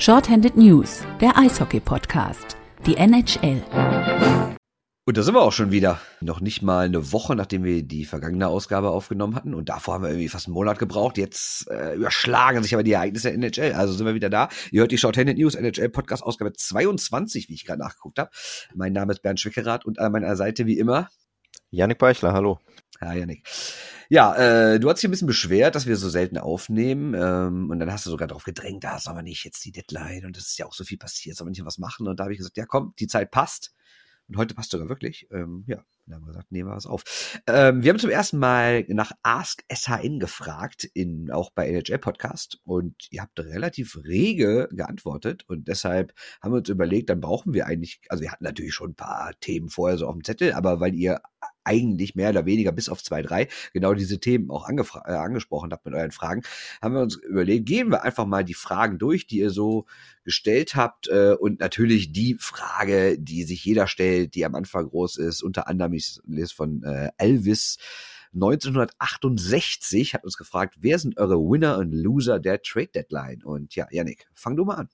Shorthanded News, der Eishockey-Podcast, die NHL. Und da sind wir auch schon wieder. Noch nicht mal eine Woche, nachdem wir die vergangene Ausgabe aufgenommen hatten. Und davor haben wir irgendwie fast einen Monat gebraucht. Jetzt äh, überschlagen sich aber die Ereignisse der NHL. Also sind wir wieder da. Ihr hört die Shorthanded News NHL Podcast Ausgabe 22, wie ich gerade nachgeguckt habe. Mein Name ist Bernd Schwickerath und an meiner Seite wie immer Janik Beichler, hallo. Ja, Janik. Ja, äh, du hast dich ein bisschen beschwert, dass wir so selten aufnehmen. Ähm, und dann hast du sogar darauf gedrängt, da ist aber nicht jetzt die Deadline und es ist ja auch so viel passiert, soll man nicht was machen. Und da habe ich gesagt, ja komm, die Zeit passt. Und heute passt sogar wirklich. Ähm, ja, dann haben wir gesagt, nehmen wir was auf. Ähm, wir haben zum ersten Mal nach Ask SHN gefragt, in, auch bei NHL Podcast. Und ihr habt relativ rege geantwortet. Und deshalb haben wir uns überlegt, dann brauchen wir eigentlich, also wir hatten natürlich schon ein paar Themen vorher so auf dem Zettel, aber weil ihr eigentlich mehr oder weniger bis auf zwei, drei genau diese Themen auch äh, angesprochen habt mit euren Fragen, haben wir uns überlegt, gehen wir einfach mal die Fragen durch, die ihr so gestellt habt äh, und natürlich die Frage, die sich jeder stellt, die am Anfang groß ist, unter anderem ich lese von äh, Elvis 1968 hat uns gefragt, wer sind eure Winner und Loser der Trade Deadline? Und ja, Yannick, fang du mal an.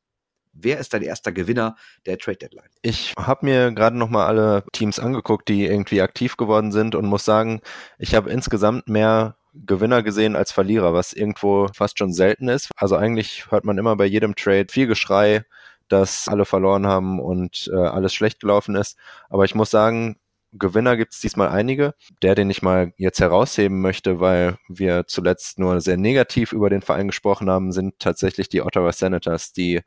Wer ist dein erster Gewinner der Trade Deadline? Ich habe mir gerade nochmal alle Teams angeguckt, die irgendwie aktiv geworden sind und muss sagen, ich habe insgesamt mehr Gewinner gesehen als Verlierer, was irgendwo fast schon selten ist. Also eigentlich hört man immer bei jedem Trade viel Geschrei, dass alle verloren haben und äh, alles schlecht gelaufen ist. Aber ich muss sagen, Gewinner gibt es diesmal einige. Der, den ich mal jetzt herausheben möchte, weil wir zuletzt nur sehr negativ über den Verein gesprochen haben, sind tatsächlich die Ottawa Senators, die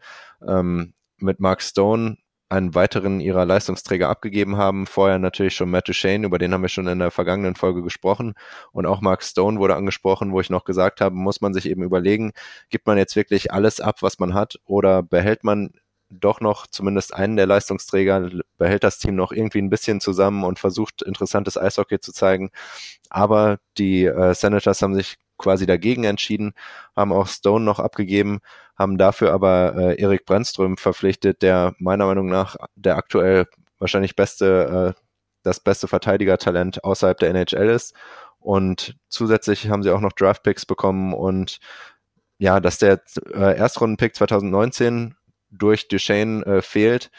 ähm, mit Mark Stone einen weiteren ihrer Leistungsträger abgegeben haben. Vorher natürlich schon Matt Duchene, über den haben wir schon in der vergangenen Folge gesprochen. Und auch Mark Stone wurde angesprochen, wo ich noch gesagt habe, muss man sich eben überlegen, gibt man jetzt wirklich alles ab, was man hat, oder behält man doch noch zumindest einen der Leistungsträger, behält das Team noch irgendwie ein bisschen zusammen und versucht interessantes Eishockey zu zeigen. Aber die äh, Senators haben sich quasi dagegen entschieden, haben auch Stone noch abgegeben, haben dafür aber äh, Erik Brandström verpflichtet, der meiner Meinung nach der aktuell wahrscheinlich beste, äh, das beste Verteidigertalent außerhalb der NHL ist. Und zusätzlich haben sie auch noch Draftpicks bekommen und ja, dass der äh, Erstrundenpick 2019 durch Duchesne äh, fehlt,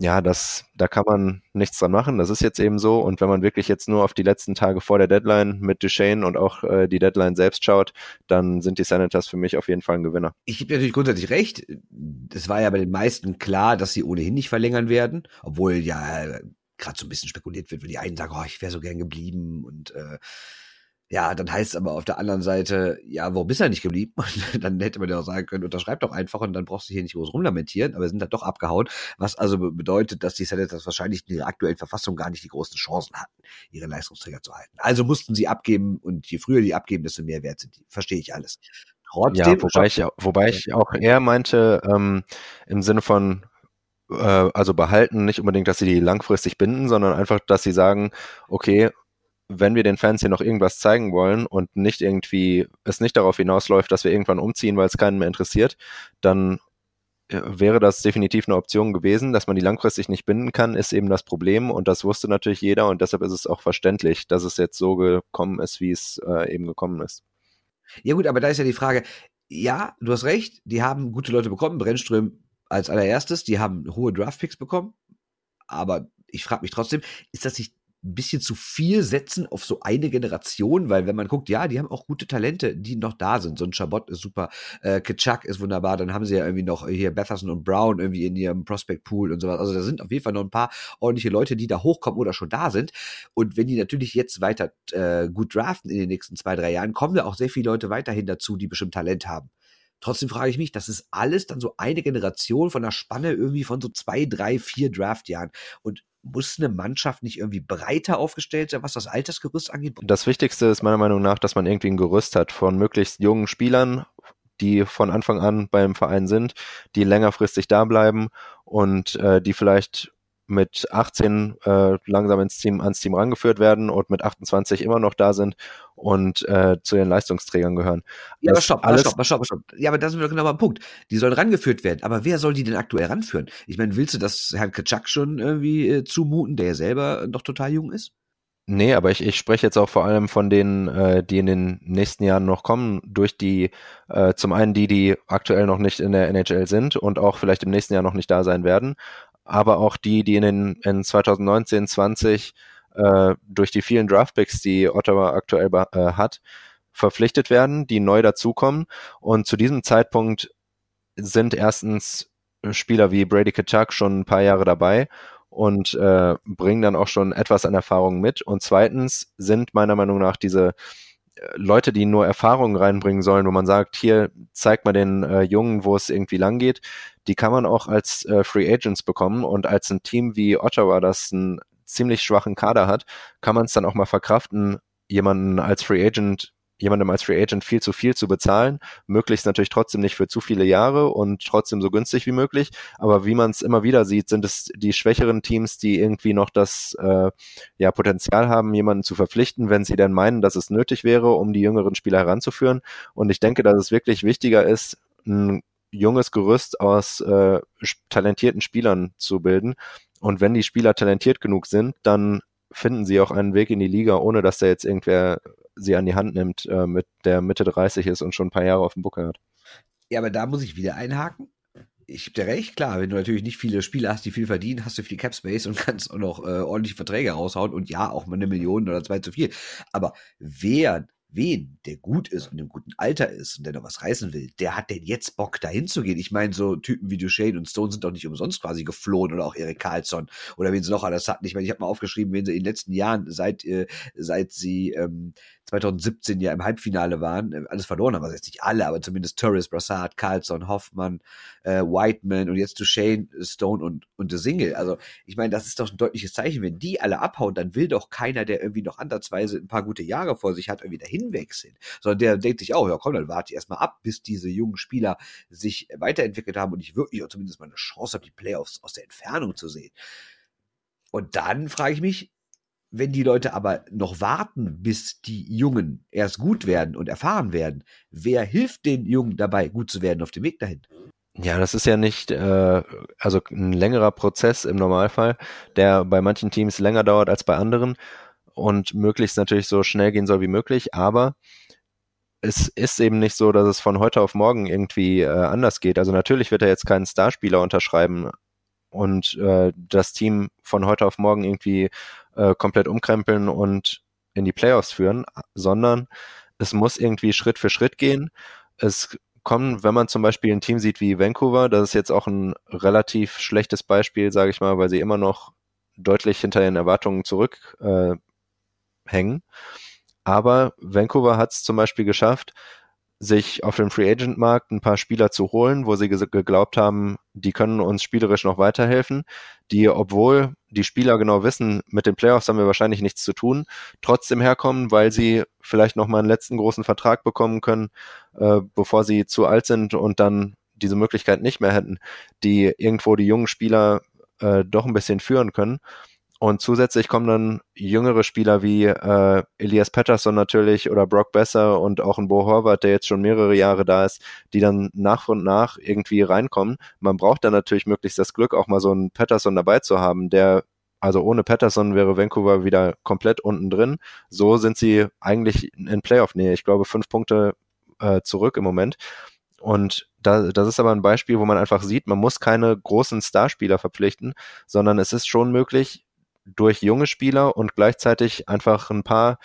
ja, das, da kann man nichts dran machen. Das ist jetzt eben so. Und wenn man wirklich jetzt nur auf die letzten Tage vor der Deadline mit Duchesne und auch äh, die Deadline selbst schaut, dann sind die Senators für mich auf jeden Fall ein Gewinner. Ich gebe natürlich grundsätzlich recht. Es war ja bei den meisten klar, dass sie ohnehin nicht verlängern werden, obwohl ja gerade so ein bisschen spekuliert wird, wenn die einen sagen, oh, ich wäre so gern geblieben und äh, ja, dann heißt es aber auf der anderen Seite, ja, warum bist du nicht geblieben? Und dann hätte man ja auch sagen können, unterschreib doch einfach und dann brauchst du hier nicht groß rumlamentieren, aber sind da doch abgehauen, was also bedeutet, dass die Senators wahrscheinlich in ihrer aktuellen Verfassung gar nicht die großen Chancen hatten, ihre Leistungsträger zu halten. Also mussten sie abgeben und je früher die abgeben, desto mehr wert sind die. Verstehe ich alles. Trotzdem, ja, wobei ich, wobei ich auch eher meinte, ähm, im Sinne von, äh, also behalten, nicht unbedingt, dass sie die langfristig binden, sondern einfach, dass sie sagen, okay, wenn wir den Fans hier noch irgendwas zeigen wollen und nicht irgendwie, es nicht darauf hinausläuft, dass wir irgendwann umziehen, weil es keinen mehr interessiert, dann äh, wäre das definitiv eine Option gewesen. Dass man die langfristig nicht binden kann, ist eben das Problem und das wusste natürlich jeder und deshalb ist es auch verständlich, dass es jetzt so gekommen ist, wie es äh, eben gekommen ist. Ja gut, aber da ist ja die Frage, ja, du hast recht, die haben gute Leute bekommen, Brennström als allererstes, die haben hohe Draftpicks bekommen, aber ich frage mich trotzdem, ist das nicht ein bisschen zu viel setzen auf so eine Generation, weil wenn man guckt, ja, die haben auch gute Talente, die noch da sind. So ein Chabot ist super, äh, Kitschak ist wunderbar, dann haben sie ja irgendwie noch hier Betherson und Brown irgendwie in ihrem Prospect Pool und sowas. Also da sind auf jeden Fall noch ein paar ordentliche Leute, die da hochkommen oder schon da sind. Und wenn die natürlich jetzt weiter äh, gut draften in den nächsten zwei, drei Jahren, kommen da auch sehr viele Leute weiterhin dazu, die bestimmt Talent haben. Trotzdem frage ich mich, das ist alles dann so eine Generation von einer Spanne irgendwie von so zwei, drei, vier Draftjahren. Und muss eine Mannschaft nicht irgendwie breiter aufgestellt sein, was das Altersgerüst angeht? Das Wichtigste ist meiner Meinung nach, dass man irgendwie ein Gerüst hat von möglichst jungen Spielern, die von Anfang an beim Verein sind, die längerfristig da bleiben und äh, die vielleicht mit 18 äh, langsam ins Team, ans Team rangeführt werden und mit 28 immer noch da sind und äh, zu ihren Leistungsträgern gehören. Ja, aber stopp, aber stopp, stopp, stopp. Ja, aber das ist genau beim Punkt. Die sollen rangeführt werden. Aber wer soll die denn aktuell ranführen? Ich meine, willst du das Herrn Kaczak schon irgendwie äh, zumuten, der ja selber noch total jung ist? Nee, aber ich, ich spreche jetzt auch vor allem von denen, äh, die in den nächsten Jahren noch kommen, durch die, äh, zum einen die, die aktuell noch nicht in der NHL sind und auch vielleicht im nächsten Jahr noch nicht da sein werden, aber auch die, die in, den, in 2019, 20 äh, durch die vielen Draftpicks, die Ottawa aktuell äh, hat, verpflichtet werden, die neu dazukommen. Und zu diesem Zeitpunkt sind erstens Spieler wie Brady Kachuk schon ein paar Jahre dabei und äh, bringen dann auch schon etwas an Erfahrung mit. Und zweitens sind meiner Meinung nach diese äh, Leute, die nur Erfahrungen reinbringen sollen, wo man sagt, hier zeigt mal den äh, Jungen, wo es irgendwie lang geht, die kann man auch als äh, Free Agents bekommen und als ein Team wie Ottawa, das einen ziemlich schwachen Kader hat, kann man es dann auch mal verkraften, jemanden als Free Agent jemandem als Free Agent viel zu viel zu bezahlen, möglichst natürlich trotzdem nicht für zu viele Jahre und trotzdem so günstig wie möglich. Aber wie man es immer wieder sieht, sind es die schwächeren Teams, die irgendwie noch das äh, ja, Potenzial haben, jemanden zu verpflichten, wenn sie denn meinen, dass es nötig wäre, um die jüngeren Spieler heranzuführen. Und ich denke, dass es wirklich wichtiger ist, ein junges Gerüst aus äh, talentierten Spielern zu bilden. Und wenn die Spieler talentiert genug sind, dann finden sie auch einen Weg in die Liga, ohne dass da jetzt irgendwer sie an die Hand nimmt, äh, mit der Mitte 30 ist und schon ein paar Jahre auf dem Buckel hat. Ja, aber da muss ich wieder einhaken. Ich habe dir recht, klar, wenn du natürlich nicht viele Spieler hast, die viel verdienen, hast du viel Cap Space und kannst auch noch äh, ordentliche Verträge raushauen und ja, auch mal eine Million oder zwei zu viel. Aber wer wen, der gut ist und im guten Alter ist und der noch was reißen will, der hat denn jetzt Bock, dahin zu gehen? Ich meine, so Typen wie Duchesne und Stone sind doch nicht umsonst quasi geflohen oder auch Erik Karlsson oder wen sie noch alles hatten. Ich meine, ich habe mal aufgeschrieben, wen sie in den letzten Jahren, seit, äh, seit sie ähm, 2017 ja im Halbfinale waren, äh, alles verloren haben, also jetzt nicht alle, aber zumindest Torres, Brassard, Carlson, Hoffmann, äh, Whiteman und jetzt Duchesne, Stone und, und The Single. Also ich meine, das ist doch ein deutliches Zeichen. Wenn die alle abhauen, dann will doch keiner, der irgendwie noch ansatzweise ein paar gute Jahre vor sich hat, irgendwie dahin wechseln. Sondern der denkt sich auch, ja komm, dann warte ich erstmal ab, bis diese jungen Spieler sich weiterentwickelt haben und ich wirklich auch zumindest mal eine Chance habe, die Playoffs aus der Entfernung zu sehen. Und dann frage ich mich, wenn die Leute aber noch warten, bis die Jungen erst gut werden und erfahren werden, wer hilft den Jungen dabei, gut zu werden auf dem Weg dahin? Ja, das ist ja nicht, äh, also ein längerer Prozess im Normalfall, der bei manchen Teams länger dauert als bei anderen und möglichst natürlich so schnell gehen soll wie möglich, aber es ist eben nicht so, dass es von heute auf morgen irgendwie äh, anders geht. Also natürlich wird er jetzt keinen Starspieler unterschreiben und äh, das Team von heute auf morgen irgendwie äh, komplett umkrempeln und in die Playoffs führen, sondern es muss irgendwie Schritt für Schritt gehen. Es kommen, wenn man zum Beispiel ein Team sieht wie Vancouver, das ist jetzt auch ein relativ schlechtes Beispiel, sage ich mal, weil sie immer noch deutlich hinter ihren Erwartungen zurückhängen. Äh, Aber Vancouver hat es zum Beispiel geschafft, sich auf dem Free Agent Markt ein paar Spieler zu holen, wo sie geglaubt haben, die können uns spielerisch noch weiterhelfen, die, obwohl die Spieler genau wissen, mit den Playoffs haben wir wahrscheinlich nichts zu tun, trotzdem herkommen, weil sie vielleicht noch mal einen letzten großen Vertrag bekommen können, äh, bevor sie zu alt sind und dann diese Möglichkeit nicht mehr hätten, die irgendwo die jungen Spieler äh, doch ein bisschen führen können. Und zusätzlich kommen dann jüngere Spieler wie äh, Elias Patterson natürlich oder Brock Besser und auch ein Bo Horvath, der jetzt schon mehrere Jahre da ist, die dann nach und nach irgendwie reinkommen. Man braucht dann natürlich möglichst das Glück, auch mal so einen Patterson dabei zu haben, der also ohne Patterson wäre Vancouver wieder komplett unten drin. So sind sie eigentlich in Playoff-Nähe. Ich glaube, fünf Punkte äh, zurück im Moment. Und da, das ist aber ein Beispiel, wo man einfach sieht, man muss keine großen Starspieler verpflichten, sondern es ist schon möglich, durch junge Spieler und gleichzeitig einfach ein paar,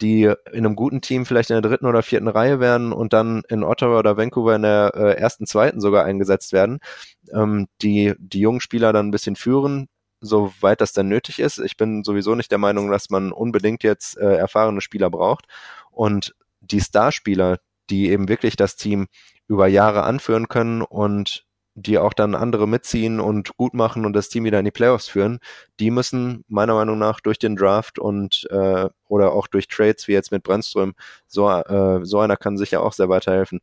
die in einem guten Team vielleicht in der dritten oder vierten Reihe werden und dann in Ottawa oder Vancouver in der äh, ersten, zweiten sogar eingesetzt werden, ähm, die die jungen Spieler dann ein bisschen führen, soweit das dann nötig ist. Ich bin sowieso nicht der Meinung, dass man unbedingt jetzt äh, erfahrene Spieler braucht. Und die Starspieler, die eben wirklich das Team über Jahre anführen können und die auch dann andere mitziehen und gut machen und das Team wieder in die Playoffs führen, die müssen meiner Meinung nach durch den Draft und äh, oder auch durch Trades wie jetzt mit Brandström, so, äh, so einer kann sicher auch sehr weiterhelfen,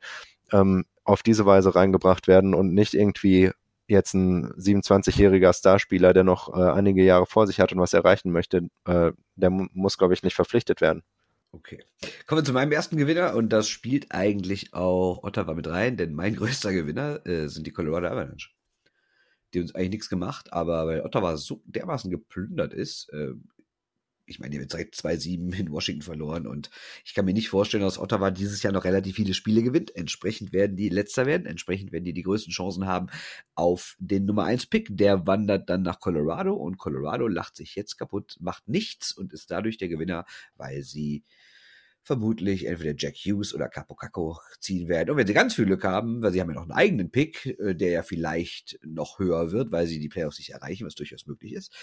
ähm, auf diese Weise reingebracht werden und nicht irgendwie jetzt ein 27-jähriger Starspieler, der noch äh, einige Jahre vor sich hat und was erreichen möchte, äh, der muss, glaube ich, nicht verpflichtet werden. Okay. Kommen wir zu meinem ersten Gewinner und das spielt eigentlich auch Ottawa mit rein, denn mein größter Gewinner äh, sind die Colorado Avalanche. Die uns eigentlich nichts gemacht, aber weil Ottawa so dermaßen geplündert ist, äh, ich meine, ihr habt direkt 2-7 in Washington verloren und ich kann mir nicht vorstellen, dass Ottawa dieses Jahr noch relativ viele Spiele gewinnt. Entsprechend werden die letzter werden, entsprechend werden die die größten Chancen haben auf den Nummer 1 Pick. Der wandert dann nach Colorado und Colorado lacht sich jetzt kaputt, macht nichts und ist dadurch der Gewinner, weil sie vermutlich entweder Jack Hughes oder Capo Caco ziehen werden. Und wenn sie ganz viel Glück haben, weil sie haben ja noch einen eigenen Pick, äh, der ja vielleicht noch höher wird, weil sie die Playoffs nicht erreichen, was durchaus möglich ist,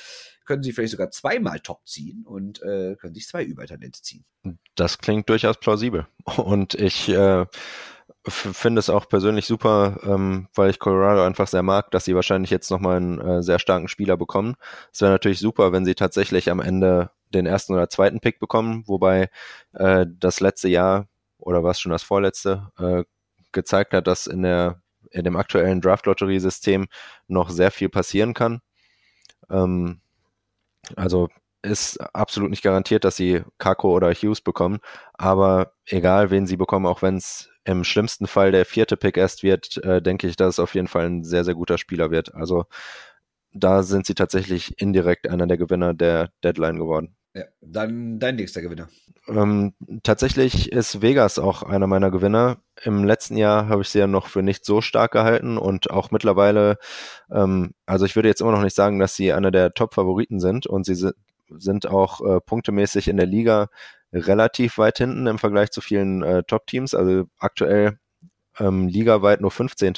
können sie vielleicht sogar zweimal top ziehen und äh, können sich zwei Übertalente ziehen. Das klingt durchaus plausibel. Und ich äh, finde es auch persönlich super, ähm, weil ich Colorado einfach sehr mag, dass sie wahrscheinlich jetzt nochmal einen äh, sehr starken Spieler bekommen. Es wäre natürlich super, wenn sie tatsächlich am Ende den ersten oder zweiten Pick bekommen, wobei äh, das letzte Jahr oder was schon das vorletzte äh, gezeigt hat, dass in der in dem aktuellen Draft-Lotterie-System noch sehr viel passieren kann. Ähm, also ist absolut nicht garantiert, dass sie Kako oder Hughes bekommen, aber egal wen sie bekommen, auch wenn es im schlimmsten Fall der vierte Pick erst wird, äh, denke ich, dass es auf jeden Fall ein sehr, sehr guter Spieler wird. Also da sind sie tatsächlich indirekt einer der Gewinner der Deadline geworden. Ja, dann dein nächster Gewinner. Ähm, tatsächlich ist Vegas auch einer meiner Gewinner. Im letzten Jahr habe ich sie ja noch für nicht so stark gehalten und auch mittlerweile, ähm, also ich würde jetzt immer noch nicht sagen, dass sie einer der Top-Favoriten sind und sie sind auch äh, punktemäßig in der Liga relativ weit hinten im Vergleich zu vielen äh, Top-Teams. Also aktuell ähm, ligaweit nur 15.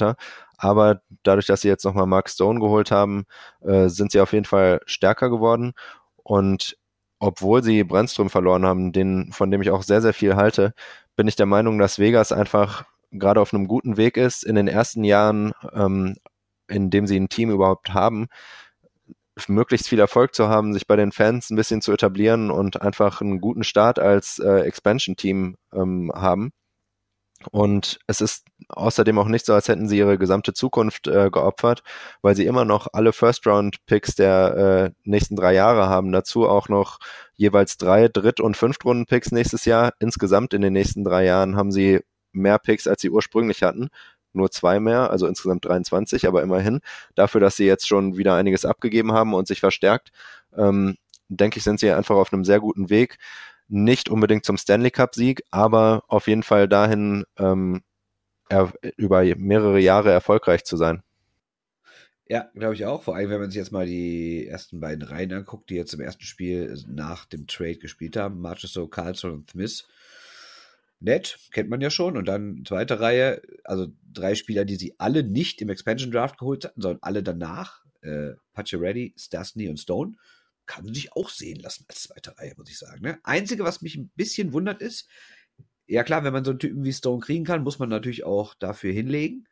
Aber dadurch, dass sie jetzt nochmal Mark Stone geholt haben, äh, sind sie auf jeden Fall stärker geworden. Und obwohl sie Brandström verloren haben, den, von dem ich auch sehr, sehr viel halte, bin ich der Meinung, dass Vegas einfach gerade auf einem guten Weg ist, in den ersten Jahren, ähm, in dem sie ein Team überhaupt haben, möglichst viel Erfolg zu haben, sich bei den Fans ein bisschen zu etablieren und einfach einen guten Start als äh, Expansion-Team ähm, haben. Und es ist außerdem auch nicht so, als hätten sie ihre gesamte Zukunft äh, geopfert, weil sie immer noch alle First-Round-Picks der äh, nächsten drei Jahre haben. Dazu auch noch jeweils drei Dritt- und Fünftrunden-Picks nächstes Jahr. Insgesamt in den nächsten drei Jahren haben sie mehr Picks, als sie ursprünglich hatten. Nur zwei mehr, also insgesamt 23, aber immerhin. Dafür, dass sie jetzt schon wieder einiges abgegeben haben und sich verstärkt, ähm, denke ich, sind sie einfach auf einem sehr guten Weg nicht unbedingt zum Stanley Cup-Sieg, aber auf jeden Fall dahin, ähm, er, über mehrere Jahre erfolgreich zu sein. Ja, glaube ich auch. Vor allem, wenn man sich jetzt mal die ersten beiden Reihen anguckt, die jetzt im ersten Spiel nach dem Trade gespielt haben. Marchessault, Carlson und Smith. Nett, kennt man ja schon. Und dann zweite Reihe, also drei Spieler, die sie alle nicht im Expansion Draft geholt hatten, sondern alle danach. Äh, Reddy, Stasny und Stone kann sich auch sehen lassen als zweite Reihe, muss ich sagen. Ne? Einzige, was mich ein bisschen wundert, ist, ja klar, wenn man so einen Typen wie Stone kriegen kann, muss man natürlich auch dafür hinlegen.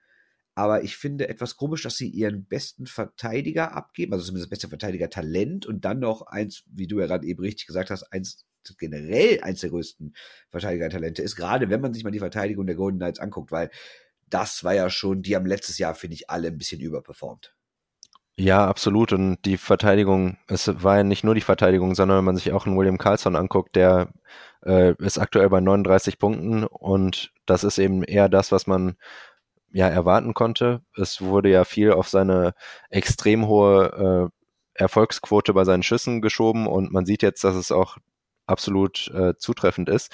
Aber ich finde etwas komisch, dass sie ihren besten Verteidiger abgeben, also zumindest das beste Verteidiger-Talent und dann noch eins, wie du ja gerade eben richtig gesagt hast, eins generell eins der größten Verteidiger-Talente ist, gerade wenn man sich mal die Verteidigung der Golden Knights anguckt, weil das war ja schon, die haben letztes Jahr, finde ich, alle ein bisschen überperformt. Ja, absolut. Und die Verteidigung, es war ja nicht nur die Verteidigung, sondern wenn man sich auch einen William Carlson anguckt, der äh, ist aktuell bei 39 Punkten und das ist eben eher das, was man ja erwarten konnte. Es wurde ja viel auf seine extrem hohe äh, Erfolgsquote bei seinen Schüssen geschoben und man sieht jetzt, dass es auch absolut äh, zutreffend ist.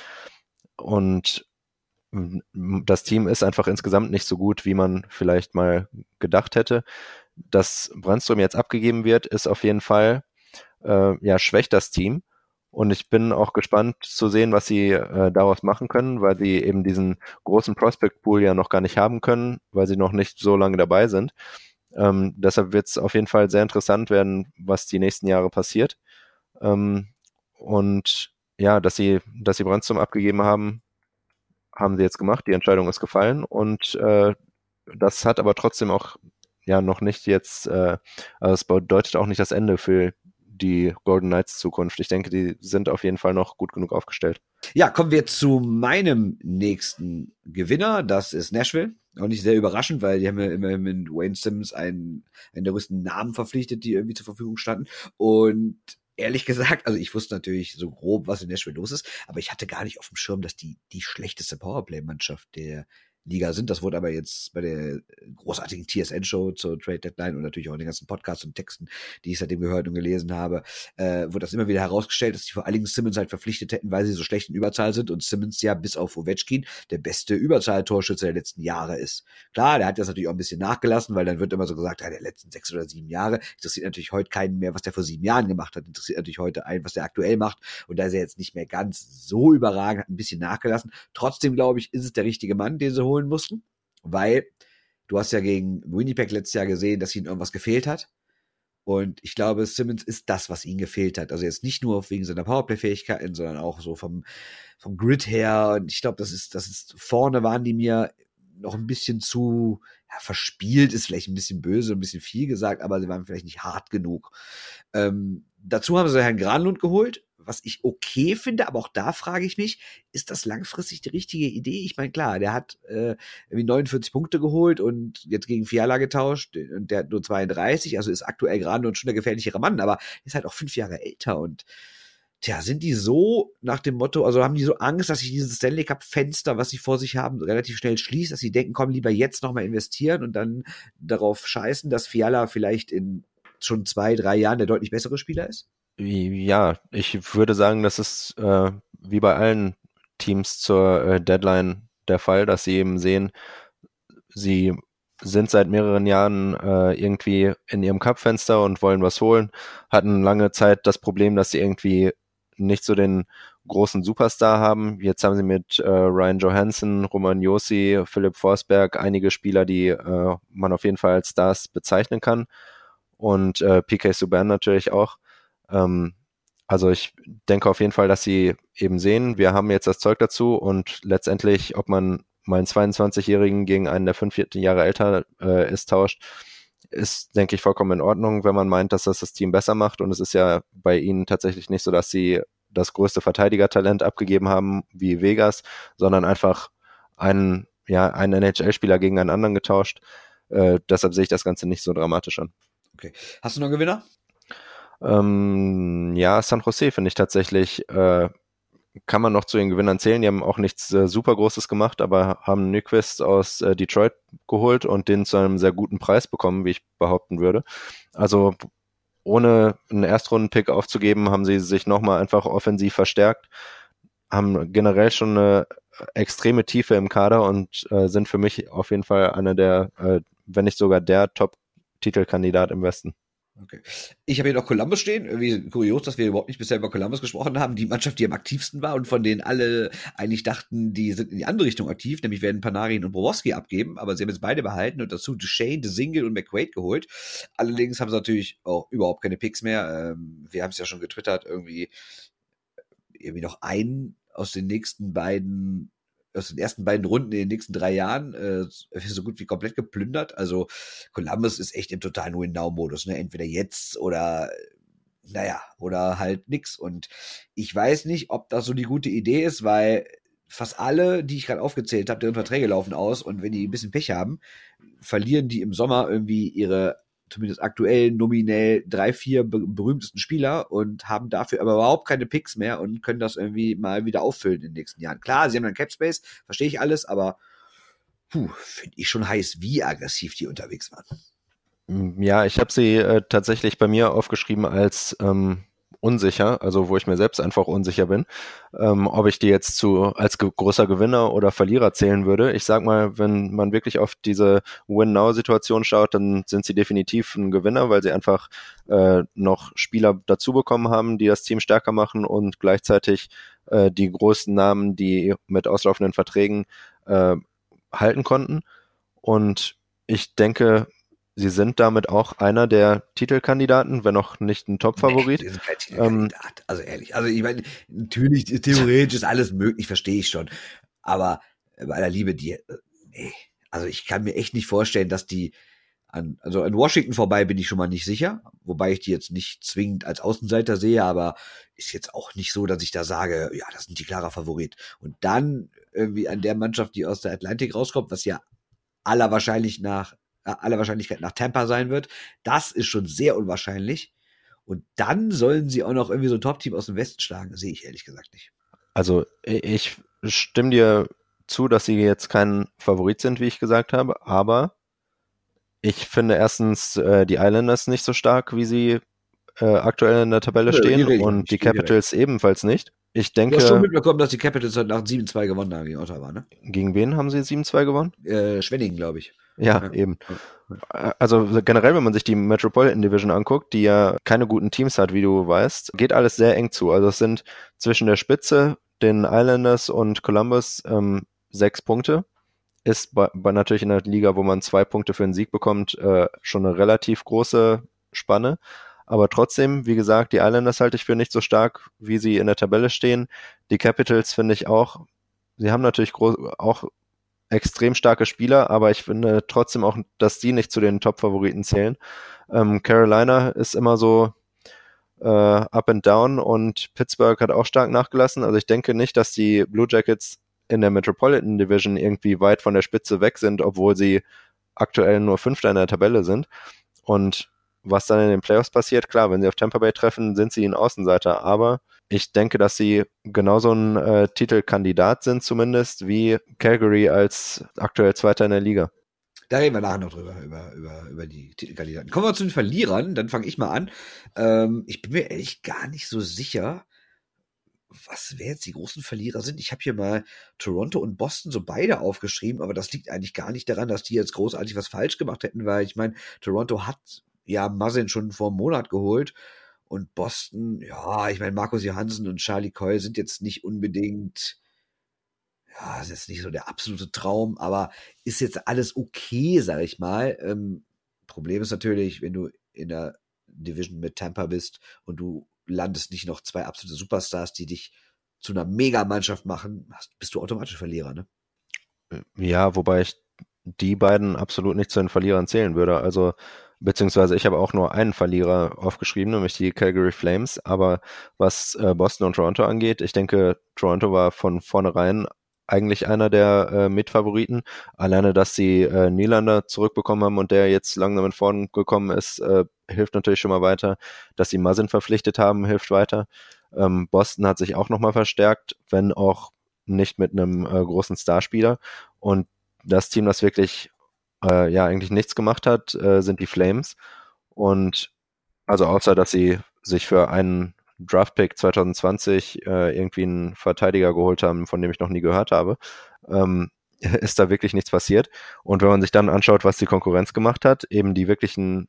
Und das Team ist einfach insgesamt nicht so gut, wie man vielleicht mal gedacht hätte dass Brandstrom jetzt abgegeben wird, ist auf jeden Fall, äh, ja, schwächt das Team. Und ich bin auch gespannt zu sehen, was sie äh, daraus machen können, weil sie eben diesen großen Prospect Pool ja noch gar nicht haben können, weil sie noch nicht so lange dabei sind. Ähm, deshalb wird es auf jeden Fall sehr interessant werden, was die nächsten Jahre passiert. Ähm, und ja, dass sie, dass sie Brandstrom abgegeben haben, haben sie jetzt gemacht. Die Entscheidung ist gefallen und äh, das hat aber trotzdem auch ja noch nicht jetzt, äh, also es bedeutet auch nicht das Ende für die Golden Knights Zukunft. Ich denke, die sind auf jeden Fall noch gut genug aufgestellt. Ja, kommen wir zu meinem nächsten Gewinner. Das ist Nashville. Auch nicht sehr überraschend, weil die haben ja immer mit Wayne Simmons einen, einen der größten Namen verpflichtet, die irgendwie zur Verfügung standen. Und ehrlich gesagt, also ich wusste natürlich so grob, was in Nashville los ist, aber ich hatte gar nicht auf dem Schirm, dass die die schlechteste Powerplay-Mannschaft der Liga sind. Das wurde aber jetzt bei der großartigen TSN-Show zur Trade Deadline und natürlich auch in den ganzen Podcasts und Texten, die ich seitdem gehört und gelesen habe, äh, wurde das immer wieder herausgestellt, dass die vor allen Dingen Simmons halt verpflichtet hätten, weil sie so schlecht in Überzahl sind und Simmons ja bis auf Ovechkin der beste Überzahltorschütze der letzten Jahre ist. Klar, der hat das natürlich auch ein bisschen nachgelassen, weil dann wird immer so gesagt, ja, der letzten sechs oder sieben Jahre interessiert natürlich heute keinen mehr, was der vor sieben Jahren gemacht hat, interessiert natürlich heute einen, was der aktuell macht und da ist er jetzt nicht mehr ganz so überragend, hat ein bisschen nachgelassen. Trotzdem glaube ich, ist es der richtige Mann, den sie holen mussten, weil du hast ja gegen Winnipeg letztes Jahr gesehen, dass ihnen irgendwas gefehlt hat. Und ich glaube, Simmons ist das, was ihnen gefehlt hat. Also jetzt nicht nur wegen seiner Powerplay-Fähigkeiten, sondern auch so vom, vom Grid her. Und ich glaube, das ist, das ist, vorne waren die mir noch ein bisschen zu ja, verspielt, ist vielleicht ein bisschen böse, ein bisschen viel gesagt, aber sie waren vielleicht nicht hart genug. Ähm, dazu haben sie Herrn Granlund geholt, was ich okay finde, aber auch da frage ich mich, ist das langfristig die richtige Idee? Ich meine, klar, der hat äh, irgendwie 49 Punkte geholt und jetzt gegen Fiala getauscht und der hat nur 32, also ist aktuell gerade schon der gefährlichere Mann, aber ist halt auch fünf Jahre älter und Tja, sind die so nach dem Motto, also haben die so Angst, dass sich dieses Stanley Cup Fenster, was sie vor sich haben, relativ schnell schließt, dass sie denken, komm, lieber jetzt nochmal investieren und dann darauf scheißen, dass Fiala vielleicht in schon zwei, drei Jahren der deutlich bessere Spieler ist? Ja, ich würde sagen, das ist äh, wie bei allen Teams zur äh, Deadline der Fall, dass sie eben sehen, sie sind seit mehreren Jahren äh, irgendwie in ihrem Cup-Fenster und wollen was holen, hatten lange Zeit das Problem, dass sie irgendwie nicht so den großen Superstar haben. Jetzt haben sie mit äh, Ryan Johansson, Roman Josi, Philipp Forsberg einige Spieler, die äh, man auf jeden Fall als Stars bezeichnen kann. Und äh, PK Subban natürlich auch. Ähm, also ich denke auf jeden Fall, dass sie eben sehen, wir haben jetzt das Zeug dazu und letztendlich, ob man meinen 22-Jährigen gegen einen, der 45 Jahre älter äh, ist, tauscht, ist, denke ich, vollkommen in Ordnung, wenn man meint, dass das das Team besser macht. Und es ist ja bei ihnen tatsächlich nicht so, dass sie das größte Verteidigertalent abgegeben haben wie Vegas, sondern einfach einen, ja, einen NHL-Spieler gegen einen anderen getauscht. Äh, deshalb sehe ich das Ganze nicht so dramatisch an. Okay. Hast du noch einen Gewinner? Ähm, ja, San Jose finde ich tatsächlich, äh, kann man noch zu den Gewinnern zählen. Die haben auch nichts äh, super Großes gemacht, aber haben Nyquist aus äh, Detroit geholt und den zu einem sehr guten Preis bekommen, wie ich behaupten würde. Also ohne einen Erstrunden-Pick aufzugeben, haben sie sich nochmal einfach offensiv verstärkt, haben generell schon eine extreme Tiefe im Kader und äh, sind für mich auf jeden Fall einer der, äh, wenn nicht sogar der Top-Titelkandidat im Westen. Okay. Ich habe hier noch Columbus stehen. Irgendwie kurios, dass wir überhaupt nicht bisher über Columbus gesprochen haben. Die Mannschaft, die am aktivsten war und von denen alle eigentlich dachten, die sind in die andere Richtung aktiv, nämlich werden Panarin und Borowski abgeben, aber sie haben jetzt beide behalten und dazu Duchesne, De Single und McQuaid geholt. Allerdings haben sie natürlich auch überhaupt keine Picks mehr. Ähm, wir haben es ja schon getwittert, irgendwie, irgendwie noch einen aus den nächsten beiden aus den ersten beiden Runden in den nächsten drei Jahren äh, so gut wie komplett geplündert. Also Columbus ist echt im totalen Win-Now-Modus. Ne? Entweder jetzt oder naja, oder halt nix. Und ich weiß nicht, ob das so die gute Idee ist, weil fast alle, die ich gerade aufgezählt habe, deren Verträge laufen aus und wenn die ein bisschen Pech haben, verlieren die im Sommer irgendwie ihre zumindest aktuell nominell drei, vier berühmtesten Spieler und haben dafür aber überhaupt keine Picks mehr und können das irgendwie mal wieder auffüllen in den nächsten Jahren. Klar, sie haben dann Cap Space, verstehe ich alles, aber finde ich schon heiß, wie aggressiv die unterwegs waren. Ja, ich habe sie äh, tatsächlich bei mir aufgeschrieben als ähm, unsicher, also wo ich mir selbst einfach unsicher bin, ähm, ob ich die jetzt zu als ge großer Gewinner oder Verlierer zählen würde. Ich sag mal, wenn man wirklich auf diese Win-Now-Situation schaut, dann sind sie definitiv ein Gewinner, weil sie einfach äh, noch Spieler dazu bekommen haben, die das Team stärker machen und gleichzeitig äh, die großen Namen, die mit auslaufenden Verträgen äh, halten konnten. Und ich denke, Sie sind damit auch einer der Titelkandidaten, wenn auch nicht ein Top-Favorit. Nee, ähm, also ehrlich, also ich meine, natürlich, theoretisch ist alles möglich, verstehe ich schon. Aber bei aller Liebe, die, äh, nee, also ich kann mir echt nicht vorstellen, dass die an, also an Washington vorbei bin ich schon mal nicht sicher, wobei ich die jetzt nicht zwingend als Außenseiter sehe, aber ist jetzt auch nicht so, dass ich da sage, ja, das sind die klarer Favorit. Und dann irgendwie an der Mannschaft, die aus der Atlantik rauskommt, was ja aller wahrscheinlich nach aller Wahrscheinlichkeit nach Tampa sein wird. Das ist schon sehr unwahrscheinlich. Und dann sollen sie auch noch irgendwie so ein Top-Team aus dem Westen schlagen. Sehe ich ehrlich gesagt nicht. Also ich stimme dir zu, dass sie jetzt kein Favorit sind, wie ich gesagt habe, aber ich finde erstens äh, die Islanders nicht so stark, wie sie äh, aktuell in der Tabelle ja, stehen die und die Capitals direkt. ebenfalls nicht. Ich denke. Du hast schon mitbekommen, dass die Capitals heute Nacht 7-2 gewonnen haben gegen Ottawa, ne? Gegen wen haben sie 7-2 gewonnen? Äh, Schwenningen, glaube ich. Ja, ja, eben. Also generell, wenn man sich die Metropolitan Division anguckt, die ja keine guten Teams hat, wie du weißt, geht alles sehr eng zu. Also es sind zwischen der Spitze, den Islanders und Columbus ähm, sechs Punkte. Ist bei, bei natürlich in der Liga, wo man zwei Punkte für einen Sieg bekommt, äh, schon eine relativ große Spanne. Aber trotzdem, wie gesagt, die Islanders halte ich für nicht so stark, wie sie in der Tabelle stehen. Die Capitals finde ich auch, sie haben natürlich groß, auch extrem starke Spieler, aber ich finde trotzdem auch, dass die nicht zu den Top-Favoriten zählen. Ähm, Carolina ist immer so äh, up and down und Pittsburgh hat auch stark nachgelassen. Also ich denke nicht, dass die Blue Jackets in der Metropolitan Division irgendwie weit von der Spitze weg sind, obwohl sie aktuell nur Fünfter in der Tabelle sind. Und was dann in den Playoffs passiert, klar, wenn sie auf Tampa Bay treffen, sind sie ein Außenseiter, aber ich denke, dass sie genauso ein äh, Titelkandidat sind, zumindest wie Calgary als aktuell Zweiter in der Liga. Da reden wir nachher noch drüber, über, über, über die Titelkandidaten. Kommen wir zu den Verlierern, dann fange ich mal an. Ähm, ich bin mir ehrlich gar nicht so sicher, was wer jetzt die großen Verlierer sind. Ich habe hier mal Toronto und Boston so beide aufgeschrieben, aber das liegt eigentlich gar nicht daran, dass die jetzt großartig was falsch gemacht hätten, weil ich meine, Toronto hat ja Muzzin schon vor einem Monat geholt und Boston, ja, ich meine, Markus Johansen und Charlie Coy sind jetzt nicht unbedingt, ja, ist jetzt nicht so der absolute Traum, aber ist jetzt alles okay, sag ich mal. Ähm, Problem ist natürlich, wenn du in der Division mit Tampa bist und du landest nicht noch zwei absolute Superstars, die dich zu einer Megamannschaft machen, bist du automatisch Verlierer, ne? Ja, wobei ich die beiden absolut nicht zu den Verlierern zählen würde. Also beziehungsweise ich habe auch nur einen Verlierer aufgeschrieben, nämlich die Calgary Flames. Aber was äh, Boston und Toronto angeht, ich denke, Toronto war von vornherein eigentlich einer der äh, Mitfavoriten. Alleine, dass sie äh, Nylander zurückbekommen haben und der jetzt langsam in Form gekommen ist, äh, hilft natürlich schon mal weiter. Dass sie Muzzin verpflichtet haben, hilft weiter. Ähm, Boston hat sich auch nochmal verstärkt, wenn auch nicht mit einem äh, großen Starspieler. Und das Team, das wirklich äh, ja eigentlich nichts gemacht hat, äh, sind die Flames. Und also außer, dass sie sich für einen Draftpick 2020 äh, irgendwie einen Verteidiger geholt haben, von dem ich noch nie gehört habe, ähm, ist da wirklich nichts passiert. Und wenn man sich dann anschaut, was die Konkurrenz gemacht hat, eben die wirklichen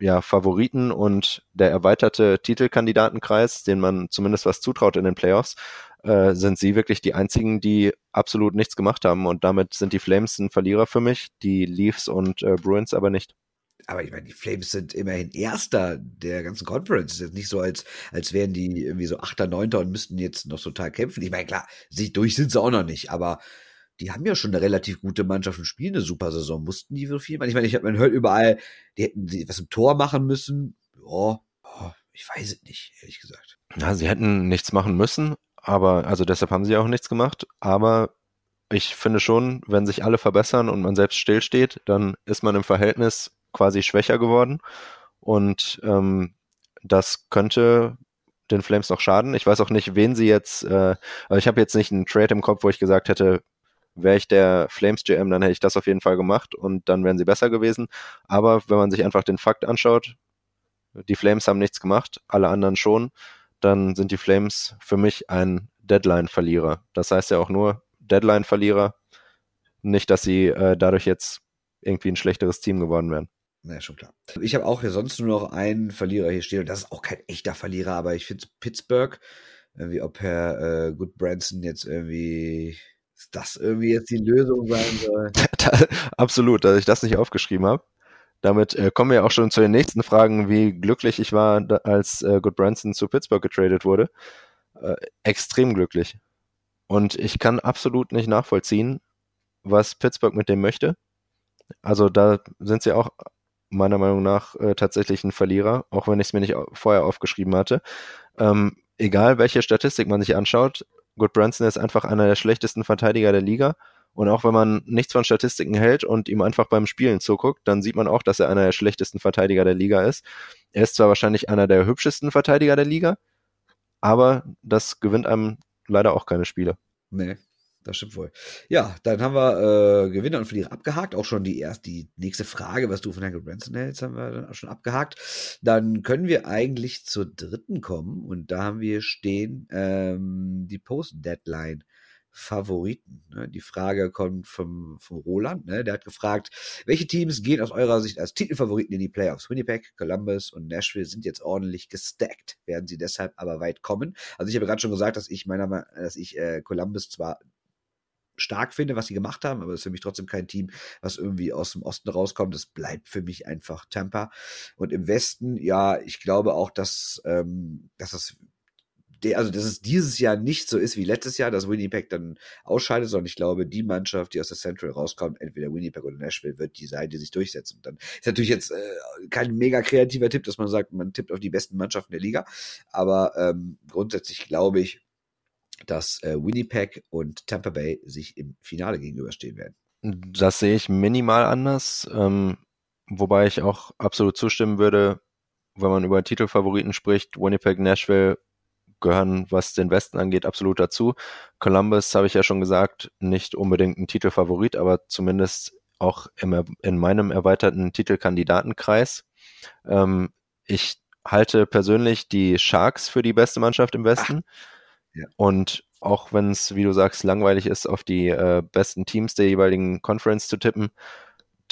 ja, Favoriten und der erweiterte Titelkandidatenkreis, den man zumindest was zutraut in den Playoffs, äh, sind sie wirklich die einzigen, die absolut nichts gemacht haben. Und damit sind die Flames ein Verlierer für mich, die Leafs und äh, Bruins aber nicht. Aber ich meine, die Flames sind immerhin Erster der ganzen Conference. Es ist jetzt nicht so, als, als wären die irgendwie so Achter, Neunter und müssten jetzt noch total kämpfen. Ich meine, klar, sich durch sind sie auch noch nicht, aber die haben ja schon eine relativ gute Mannschaft und spielen eine super Saison. Mussten die so viel machen? Ich meine, ich habe man hört überall, die hätten was im Tor machen müssen. Ja, ich weiß es nicht, ehrlich gesagt. Ja, sie hätten nichts machen müssen, aber, also deshalb haben sie auch nichts gemacht. Aber ich finde schon, wenn sich alle verbessern und man selbst stillsteht, dann ist man im Verhältnis quasi schwächer geworden. Und ähm, das könnte den Flames noch schaden. Ich weiß auch nicht, wen sie jetzt, äh, also ich habe jetzt nicht einen Trade im Kopf, wo ich gesagt hätte, wäre ich der Flames GM, dann hätte ich das auf jeden Fall gemacht und dann wären sie besser gewesen. Aber wenn man sich einfach den Fakt anschaut, die Flames haben nichts gemacht, alle anderen schon, dann sind die Flames für mich ein Deadline-Verlierer. Das heißt ja auch nur Deadline-Verlierer, nicht, dass sie äh, dadurch jetzt irgendwie ein schlechteres Team geworden wären. Na, ja, schon klar. Ich habe auch hier sonst nur noch einen Verlierer hier stehen und das ist auch kein echter Verlierer, aber ich finde Pittsburgh, irgendwie ob Herr äh, Good Branson jetzt irgendwie das irgendwie jetzt die Lösung sein soll. Absolut, dass ich das nicht aufgeschrieben habe. Damit äh, kommen wir auch schon zu den nächsten Fragen, wie glücklich ich war, da, als äh, Good Branson zu Pittsburgh getradet wurde. Äh, extrem glücklich. Und ich kann absolut nicht nachvollziehen, was Pittsburgh mit dem möchte. Also da sind sie auch meiner Meinung nach äh, tatsächlich ein Verlierer, auch wenn ich es mir nicht vorher aufgeschrieben hatte. Ähm, egal welche Statistik man sich anschaut, Good Branson ist einfach einer der schlechtesten Verteidiger der Liga und auch wenn man nichts von Statistiken hält und ihm einfach beim Spielen zuguckt, dann sieht man auch, dass er einer der schlechtesten Verteidiger der Liga ist. Er ist zwar wahrscheinlich einer der hübschesten Verteidiger der Liga, aber das gewinnt einem leider auch keine Spiele. Nee. Das stimmt wohl. Ja, dann haben wir äh, Gewinner und Verlierer abgehakt. Auch schon die erste, die nächste Frage, was du von Herrn Branson hältst, haben wir dann auch schon abgehakt. Dann können wir eigentlich zur dritten kommen und da haben wir stehen ähm, die Post-Deadline. Favoriten. Ne? Die Frage kommt vom, vom Roland, ne? der hat gefragt, welche Teams gehen aus eurer Sicht als Titelfavoriten in die Playoffs? Winnipeg, Columbus und Nashville sind jetzt ordentlich gestackt, werden sie deshalb aber weit kommen. Also ich habe gerade schon gesagt, dass ich meiner dass ich äh, Columbus zwar stark finde, was sie gemacht haben, aber es ist für mich trotzdem kein Team, was irgendwie aus dem Osten rauskommt. Das bleibt für mich einfach Tampa. Und im Westen, ja, ich glaube auch, dass, ähm, dass das also dass es dieses Jahr nicht so ist wie letztes Jahr, dass Winnipeg dann ausscheidet, sondern ich glaube, die Mannschaft, die aus der Central rauskommt, entweder Winnipeg oder Nashville, wird die sein, die sich durchsetzen. Und dann ist natürlich jetzt äh, kein mega kreativer Tipp, dass man sagt, man tippt auf die besten Mannschaften der Liga, aber ähm, grundsätzlich glaube ich, dass äh, Winnipeg und Tampa Bay sich im Finale gegenüberstehen werden. Das sehe ich minimal anders, ähm, wobei ich auch absolut zustimmen würde, wenn man über Titelfavoriten spricht, Winnipeg, Nashville gehören, was den Westen angeht, absolut dazu. Columbus, habe ich ja schon gesagt, nicht unbedingt ein Titelfavorit, aber zumindest auch im, in meinem erweiterten Titelkandidatenkreis. Ähm, ich halte persönlich die Sharks für die beste Mannschaft im Westen. Ja. Und auch wenn es, wie du sagst, langweilig ist, auf die äh, besten Teams der jeweiligen Conference zu tippen,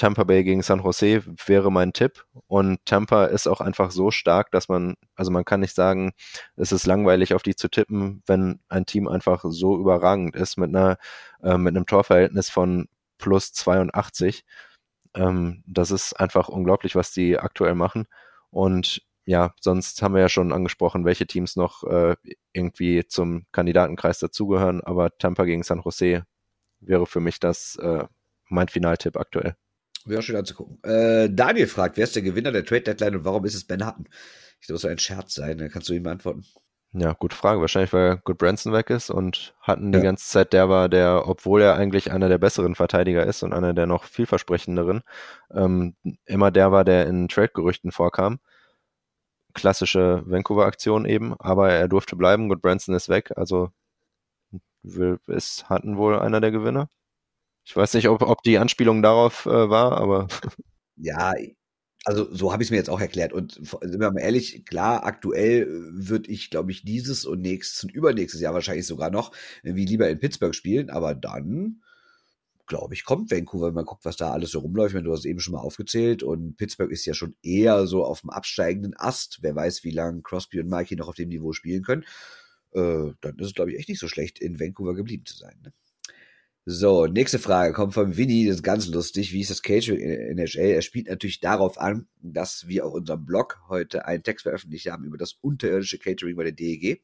Tampa Bay gegen San Jose wäre mein Tipp. Und Tampa ist auch einfach so stark, dass man, also man kann nicht sagen, es ist langweilig, auf die zu tippen, wenn ein Team einfach so überragend ist mit einer, äh, mit einem Torverhältnis von plus 82. Ähm, das ist einfach unglaublich, was die aktuell machen. Und ja, sonst haben wir ja schon angesprochen, welche Teams noch äh, irgendwie zum Kandidatenkreis dazugehören, aber Tampa gegen San Jose wäre für mich das äh, mein Finaltipp aktuell. Wäre schön anzugucken. Äh, Daniel fragt, wer ist der Gewinner der Trade Deadline und warum ist es Ben Hutton? Ich glaube, das soll ein Scherz sein. Dann kannst du ihm beantworten. Ja, gute Frage. Wahrscheinlich, weil Good Branson weg ist und Hutton ja. die ganze Zeit der war, der, obwohl er eigentlich einer der besseren Verteidiger ist und einer der noch vielversprechenderen, ähm, immer der war, der in Trade-Gerüchten vorkam. Klassische Vancouver-Aktion eben, aber er durfte bleiben. Good Branson ist weg, also ist Hutton wohl einer der Gewinner. Ich weiß nicht, ob, ob die Anspielung darauf äh, war, aber. Ja, also so habe ich es mir jetzt auch erklärt. Und sind wir mal ehrlich, klar, aktuell würde ich, glaube ich, dieses und nächstes und übernächstes Jahr wahrscheinlich sogar noch wie lieber in Pittsburgh spielen, aber dann glaube ich, kommt Vancouver, wenn man guckt, was da alles so rumläuft. Du hast es eben schon mal aufgezählt und Pittsburgh ist ja schon eher so auf dem absteigenden Ast. Wer weiß, wie lange Crosby und Mikey noch auf dem Niveau spielen können. Äh, dann ist es, glaube ich, echt nicht so schlecht, in Vancouver geblieben zu sein. Ne? So, nächste Frage kommt von Winnie, das ist ganz lustig. Wie ist das Catering in NHL? Er spielt natürlich darauf an, dass wir auf unserem Blog heute einen Text veröffentlicht haben über das unterirdische Catering bei der DEG.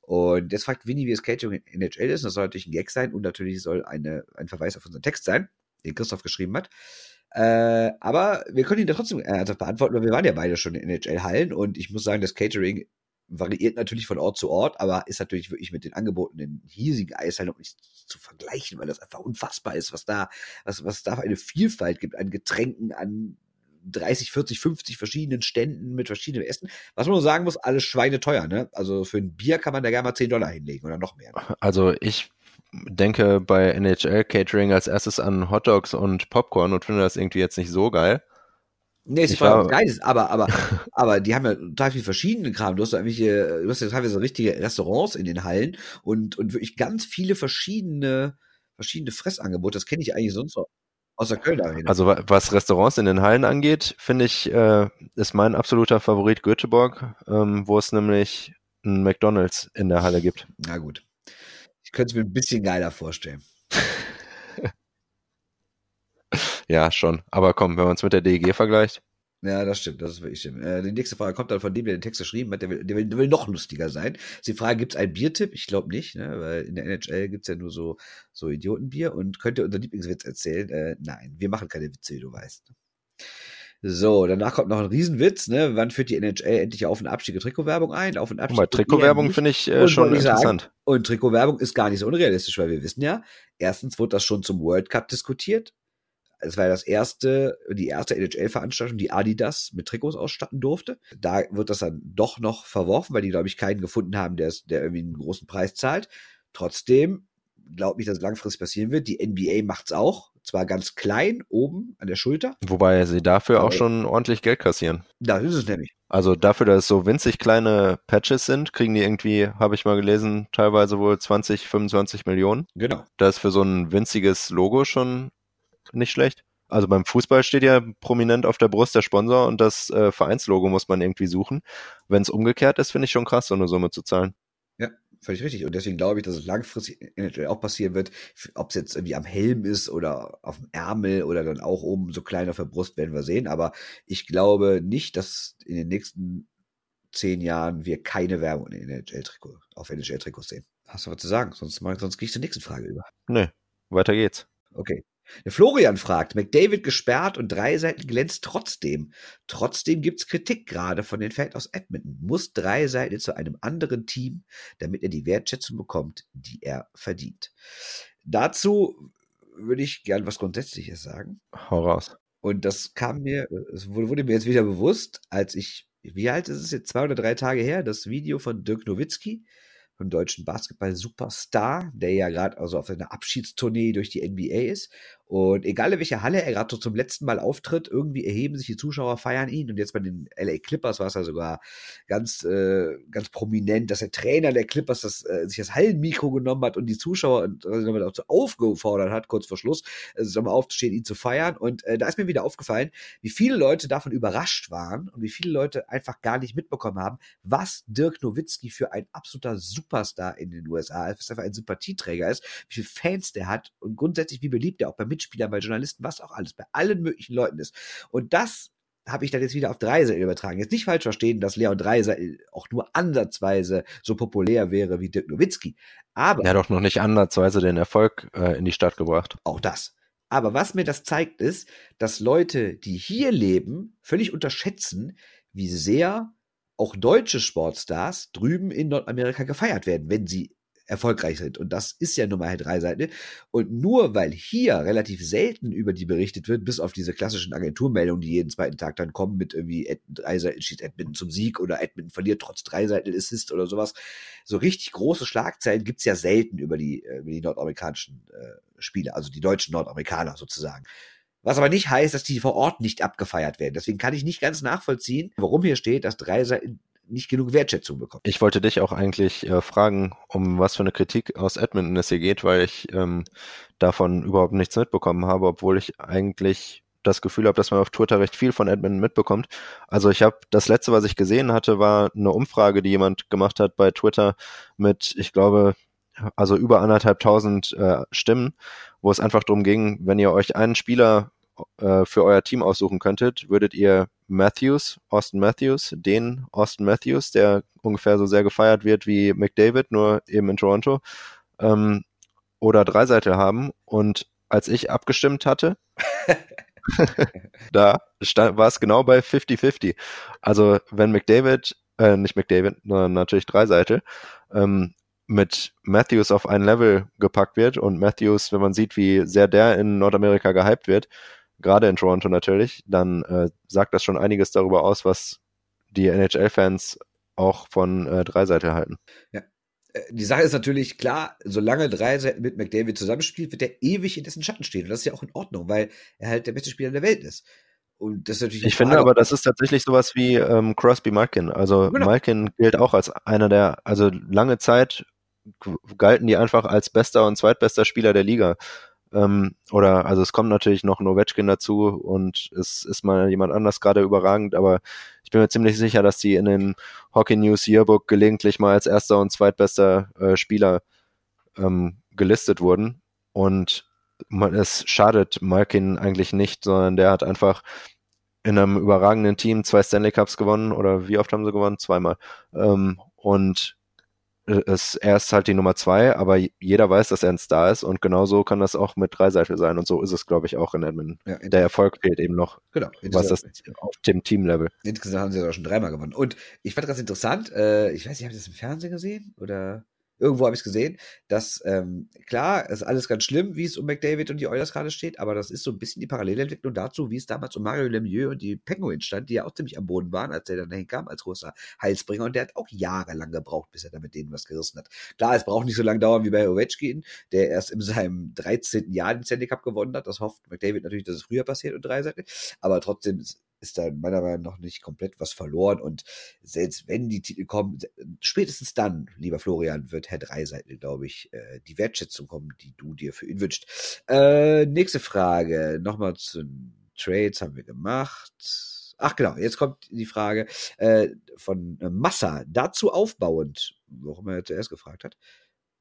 Und jetzt fragt Winnie, wie das Catering in NHL ist. Das soll natürlich ein Gag sein und natürlich soll eine, ein Verweis auf unseren Text sein, den Christoph geschrieben hat. Äh, aber wir können ihn da trotzdem ernsthaft beantworten, weil wir waren ja beide schon in NHL-Hallen und ich muss sagen, das Catering variiert natürlich von Ort zu Ort, aber ist natürlich wirklich mit den Angeboten in hiesigen Eishallen noch nicht zu vergleichen, weil das einfach unfassbar ist, was da, was, was da für eine Vielfalt gibt an Getränken, an 30, 40, 50 verschiedenen Ständen mit verschiedenen Essen. Was man nur sagen muss, alles schweineteuer, ne? Also für ein Bier kann man da gerne mal 10 Dollar hinlegen oder noch mehr. Ne? Also ich denke bei NHL Catering als erstes an Hotdogs und Popcorn und finde das irgendwie jetzt nicht so geil. Nee, es war beides, aber, aber, aber die haben ja total viel verschiedene Kram. Du hast ja irgendwelche, du hast ja teilweise richtige Restaurants in den Hallen und, und wirklich ganz viele verschiedene, verschiedene Fressangebote. Das kenne ich eigentlich sonst noch aus der Köln Arena. Also was Restaurants in den Hallen angeht, finde ich, äh, ist mein absoluter Favorit Göteborg, ähm, wo es nämlich ein McDonalds in der Halle gibt. Na gut. Ich könnte es mir ein bisschen geiler vorstellen. Ja, schon. Aber komm, wenn man es mit der DEG vergleicht. Ja, das stimmt, das ist wirklich stimmt. Äh, die nächste Frage kommt dann von dem, der den Text geschrieben hat, der will, der will, der will noch lustiger sein. Ist die Frage, gibt es einen Biertipp? Ich glaube nicht, ne? weil in der NHL gibt es ja nur so, so Idiotenbier und könnt ihr unser Lieblingswitz erzählen? Äh, nein, wir machen keine Witze, wie du weißt. So, danach kommt noch ein Riesenwitz, ne? Wann führt die NHL endlich Auf- und Abstieg Trikotwerbung ein? Auf- und Abstieg. Trikotwerbung finde ich äh, schon interessant. Sagen, und Trikotwerbung ist gar nicht so unrealistisch, weil wir wissen ja, erstens wurde das schon zum World Cup diskutiert es war das erste, die erste NHL-Veranstaltung, die Adidas mit Trikots ausstatten durfte. Da wird das dann doch noch verworfen, weil die, glaube ich, keinen gefunden haben, der, der irgendwie einen großen Preis zahlt. Trotzdem glaube nicht, dass es langfristig passieren wird. Die NBA macht es auch. Zwar ganz klein, oben an der Schulter. Wobei sie dafür auch schon ordentlich Geld kassieren. Da ist es nämlich. Also dafür, dass es so winzig kleine Patches sind, kriegen die irgendwie, habe ich mal gelesen, teilweise wohl 20, 25 Millionen. Genau. Das ist für so ein winziges Logo schon nicht schlecht. Also beim Fußball steht ja prominent auf der Brust der Sponsor und das äh, Vereinslogo muss man irgendwie suchen. Wenn es umgekehrt ist, finde ich schon krass, so eine Summe zu zahlen. Ja, völlig richtig. Und deswegen glaube ich, dass es langfristig eventuell auch passieren wird, ob es jetzt irgendwie am Helm ist oder auf dem Ärmel oder dann auch oben so klein auf der Brust, werden wir sehen. Aber ich glaube nicht, dass in den nächsten zehn Jahren wir keine Werbung in NHL-Trikot, auf NHL-Trikots sehen. Hast du was zu sagen? Sonst, sonst gehe ich zur nächsten Frage über. Nee, weiter geht's. Okay. Der Florian fragt, McDavid gesperrt und drei Seiten glänzt trotzdem. Trotzdem gibt's Kritik gerade von den Fans aus Edmonton. Muss drei Seiten zu einem anderen Team, damit er die Wertschätzung bekommt, die er verdient. Dazu würde ich gern was Grundsätzliches sagen. Hau raus. Und das kam mir, es wurde mir jetzt wieder bewusst, als ich, wie alt ist es jetzt, zwei oder drei Tage her, das Video von Dirk Nowitzki, vom deutschen Basketball-Superstar, der ja gerade also auf einer Abschiedstournee durch die NBA ist. Und egal in welcher Halle er gerade zum letzten Mal auftritt, irgendwie erheben sich die Zuschauer, feiern ihn. Und jetzt bei den LA Clippers war es ja sogar ganz, äh, ganz prominent, dass der Trainer der Clippers das, äh, sich das Hallenmikro genommen hat und die Zuschauer und also damit auch so aufgefordert hat, kurz vor Schluss, also mal aufzustehen, ihn zu feiern. Und äh, da ist mir wieder aufgefallen, wie viele Leute davon überrascht waren und wie viele Leute einfach gar nicht mitbekommen haben, was Dirk Nowitzki für ein absoluter Superstar in den USA ist, was für ein Sympathieträger ist, wie viele Fans der hat und grundsätzlich wie beliebt er auch bei Mitspielern, bei Journalisten, was auch alles, bei allen möglichen Leuten ist. Und das habe ich dann jetzt wieder auf Dreiseitel übertragen. Jetzt nicht falsch verstehen, dass Leon Dreiseitel auch nur ansatzweise so populär wäre wie Dirk Nowitzki. Aber. Er hat doch noch nicht ansatzweise den Erfolg äh, in die Stadt gebracht. Auch das. Aber was mir das zeigt, ist, dass Leute, die hier leben, völlig unterschätzen, wie sehr auch deutsche Sportstars drüben in Nordamerika gefeiert werden, wenn sie erfolgreich sind. Und das ist ja nun mal halt drei Seiten. Und nur weil hier relativ selten über die berichtet wird, bis auf diese klassischen Agenturmeldungen, die jeden zweiten Tag dann kommen mit irgendwie drei Seiten schießt Edmonton zum Sieg oder Edmonton verliert trotz drei Seiten Assist oder sowas. So richtig große Schlagzeilen gibt's ja selten über die, äh, über die nordamerikanischen äh, Spiele, also die deutschen Nordamerikaner sozusagen. Was aber nicht heißt, dass die vor Ort nicht abgefeiert werden. Deswegen kann ich nicht ganz nachvollziehen, warum hier steht, dass drei Seiten nicht genug Wertschätzung bekommen. Ich wollte dich auch eigentlich äh, fragen, um was für eine Kritik aus Edmonton es hier geht, weil ich ähm, davon überhaupt nichts mitbekommen habe, obwohl ich eigentlich das Gefühl habe, dass man auf Twitter recht viel von Edmonton mitbekommt. Also ich habe das letzte, was ich gesehen hatte, war eine Umfrage, die jemand gemacht hat bei Twitter mit, ich glaube, also über anderthalb tausend äh, Stimmen, wo es einfach darum ging, wenn ihr euch einen Spieler äh, für euer Team aussuchen könntet, würdet ihr Matthews, Austin Matthews, den Austin Matthews, der ungefähr so sehr gefeiert wird wie McDavid, nur eben in Toronto, ähm, oder Dreiseite haben. Und als ich abgestimmt hatte, da war es genau bei 50-50. Also wenn McDavid, äh, nicht McDavid, sondern natürlich Dreiseite, ähm, mit Matthews auf ein Level gepackt wird und Matthews, wenn man sieht, wie sehr der in Nordamerika gehypt wird, gerade in Toronto natürlich, dann äh, sagt das schon einiges darüber aus, was die NHL-Fans auch von äh, Dreiseite halten. Ja. Äh, die Sache ist natürlich klar, solange Dreiseite mit McDavid zusammenspielt, wird er ewig in dessen Schatten stehen. Und das ist ja auch in Ordnung, weil er halt der beste Spieler der Welt ist. Und das ist natürlich ich finde aber, das ist tatsächlich sowas wie ähm, Crosby Malkin. Also genau. Malkin gilt auch als einer der, also lange Zeit galten die einfach als bester und zweitbester Spieler der Liga. Ähm, oder, also es kommt natürlich noch ein Ovechkin dazu und es ist mal jemand anders gerade überragend, aber ich bin mir ziemlich sicher, dass die in den Hockey News Yearbook gelegentlich mal als erster und zweitbester äh, Spieler ähm, gelistet wurden. Und man, es schadet Malkin eigentlich nicht, sondern der hat einfach in einem überragenden Team zwei Stanley Cups gewonnen oder wie oft haben sie gewonnen? Zweimal. Ähm, und es, er ist halt die Nummer zwei, aber jeder weiß, dass er ein Star ist und genauso kann das auch mit Dreiseitel sein und so ist es, glaube ich, auch in Edmonton. Ja, Der Erfolg fehlt eben noch. Genau. Was das auf dem Teamlevel. Insgesamt haben sie ja auch schon dreimal gewonnen. Und ich fand das interessant, äh, ich weiß nicht, habt ihr das im Fernsehen gesehen oder irgendwo habe ich es gesehen, dass, ähm, klar, ist alles ganz schlimm, wie es um McDavid und die Oilers gerade steht, aber das ist so ein bisschen die Parallelentwicklung dazu, wie es damals um Mario Lemieux und die Penguins stand, die ja auch ziemlich am Boden waren, als er dann dahin kam als großer Heilsbringer und der hat auch jahrelang gebraucht, bis er da mit denen was gerissen hat. Klar, es braucht nicht so lange dauern wie bei Ovechkin, der erst in seinem 13. Jahr den Stanley Cup gewonnen hat. Das hofft McDavid natürlich, dass es früher passiert und drei Seiten, aber trotzdem ist da meiner Meinung nach nicht komplett was verloren. Und selbst wenn die Titel kommen, spätestens dann, lieber Florian, wird Herr Dreiseitel, glaube ich, äh, die Wertschätzung kommen, die du dir für ihn wünschst. Äh, nächste Frage, nochmal zu Trades haben wir gemacht. Ach genau, jetzt kommt die Frage äh, von Massa. Dazu aufbauend, warum er zuerst gefragt hat.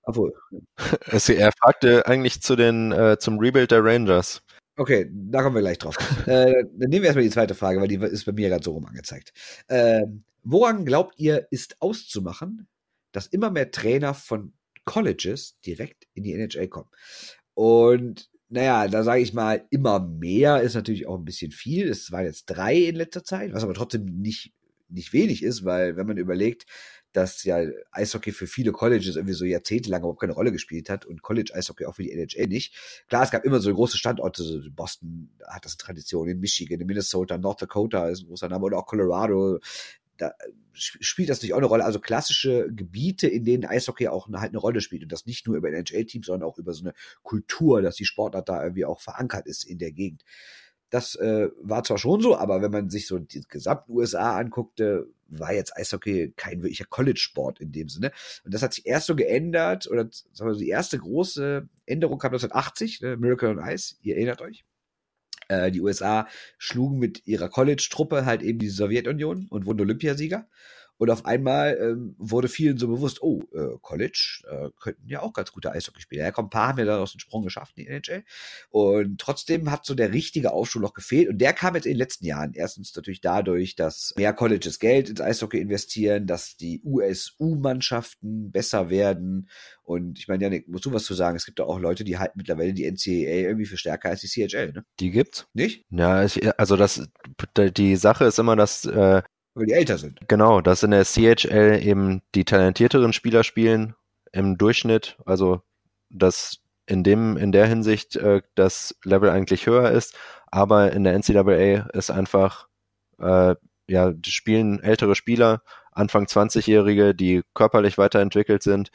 Obwohl. er fragte eigentlich zu den, äh, zum Rebuild der Rangers. Okay, da kommen wir gleich drauf. äh, dann nehmen wir erstmal die zweite Frage, weil die ist bei mir gerade so rum angezeigt. Äh, woran glaubt ihr, ist auszumachen, dass immer mehr Trainer von Colleges direkt in die NHL kommen? Und naja, da sage ich mal, immer mehr ist natürlich auch ein bisschen viel. Es waren jetzt drei in letzter Zeit, was aber trotzdem nicht, nicht wenig ist, weil wenn man überlegt, dass ja Eishockey für viele Colleges irgendwie so jahrzehntelang überhaupt keine Rolle gespielt hat und College-Eishockey auch für die NHL nicht. Klar, es gab immer so große Standorte, so Boston hat das eine Tradition, in Michigan, in Minnesota, North Dakota ist ein großer Name oder auch Colorado. Da spielt das nicht auch eine Rolle. Also klassische Gebiete, in denen Eishockey auch eine, halt eine Rolle spielt und das nicht nur über NHL-Teams, sondern auch über so eine Kultur, dass die Sportart da irgendwie auch verankert ist in der Gegend. Das äh, war zwar schon so, aber wenn man sich so die gesamten USA anguckte, war jetzt Eishockey kein wirklicher College-Sport in dem Sinne. Und das hat sich erst so geändert, oder sagen wir, die erste große Änderung kam 1980, ne, Miracle on Ice, ihr erinnert euch. Äh, die USA schlugen mit ihrer College-Truppe halt eben die Sowjetunion und wurden Olympiasieger. Und auf einmal ähm, wurde vielen so bewusst, oh, äh, College äh, könnten ja auch ganz gute Eishockeyspieler. Ja, komm, ein paar haben ja daraus einen Sprung geschafft in die NHL. Und trotzdem hat so der richtige Aufschwung noch gefehlt. Und der kam jetzt in den letzten Jahren. Erstens natürlich dadurch, dass mehr Colleges Geld ins Eishockey investieren, dass die USU-Mannschaften besser werden. Und ich meine, Janik, musst du was zu sagen? Es gibt ja auch Leute, die halten mittlerweile die NCAA irgendwie für stärker als die CHL, ne? Die gibt's? Nicht? Ja, also das, die Sache ist immer, dass äh, weil die älter sind. Genau, dass in der CHL eben die talentierteren Spieler spielen im Durchschnitt, also dass in dem in der Hinsicht äh, das Level eigentlich höher ist, aber in der NCAA ist einfach äh, ja spielen ältere Spieler, Anfang 20-Jährige, die körperlich weiterentwickelt sind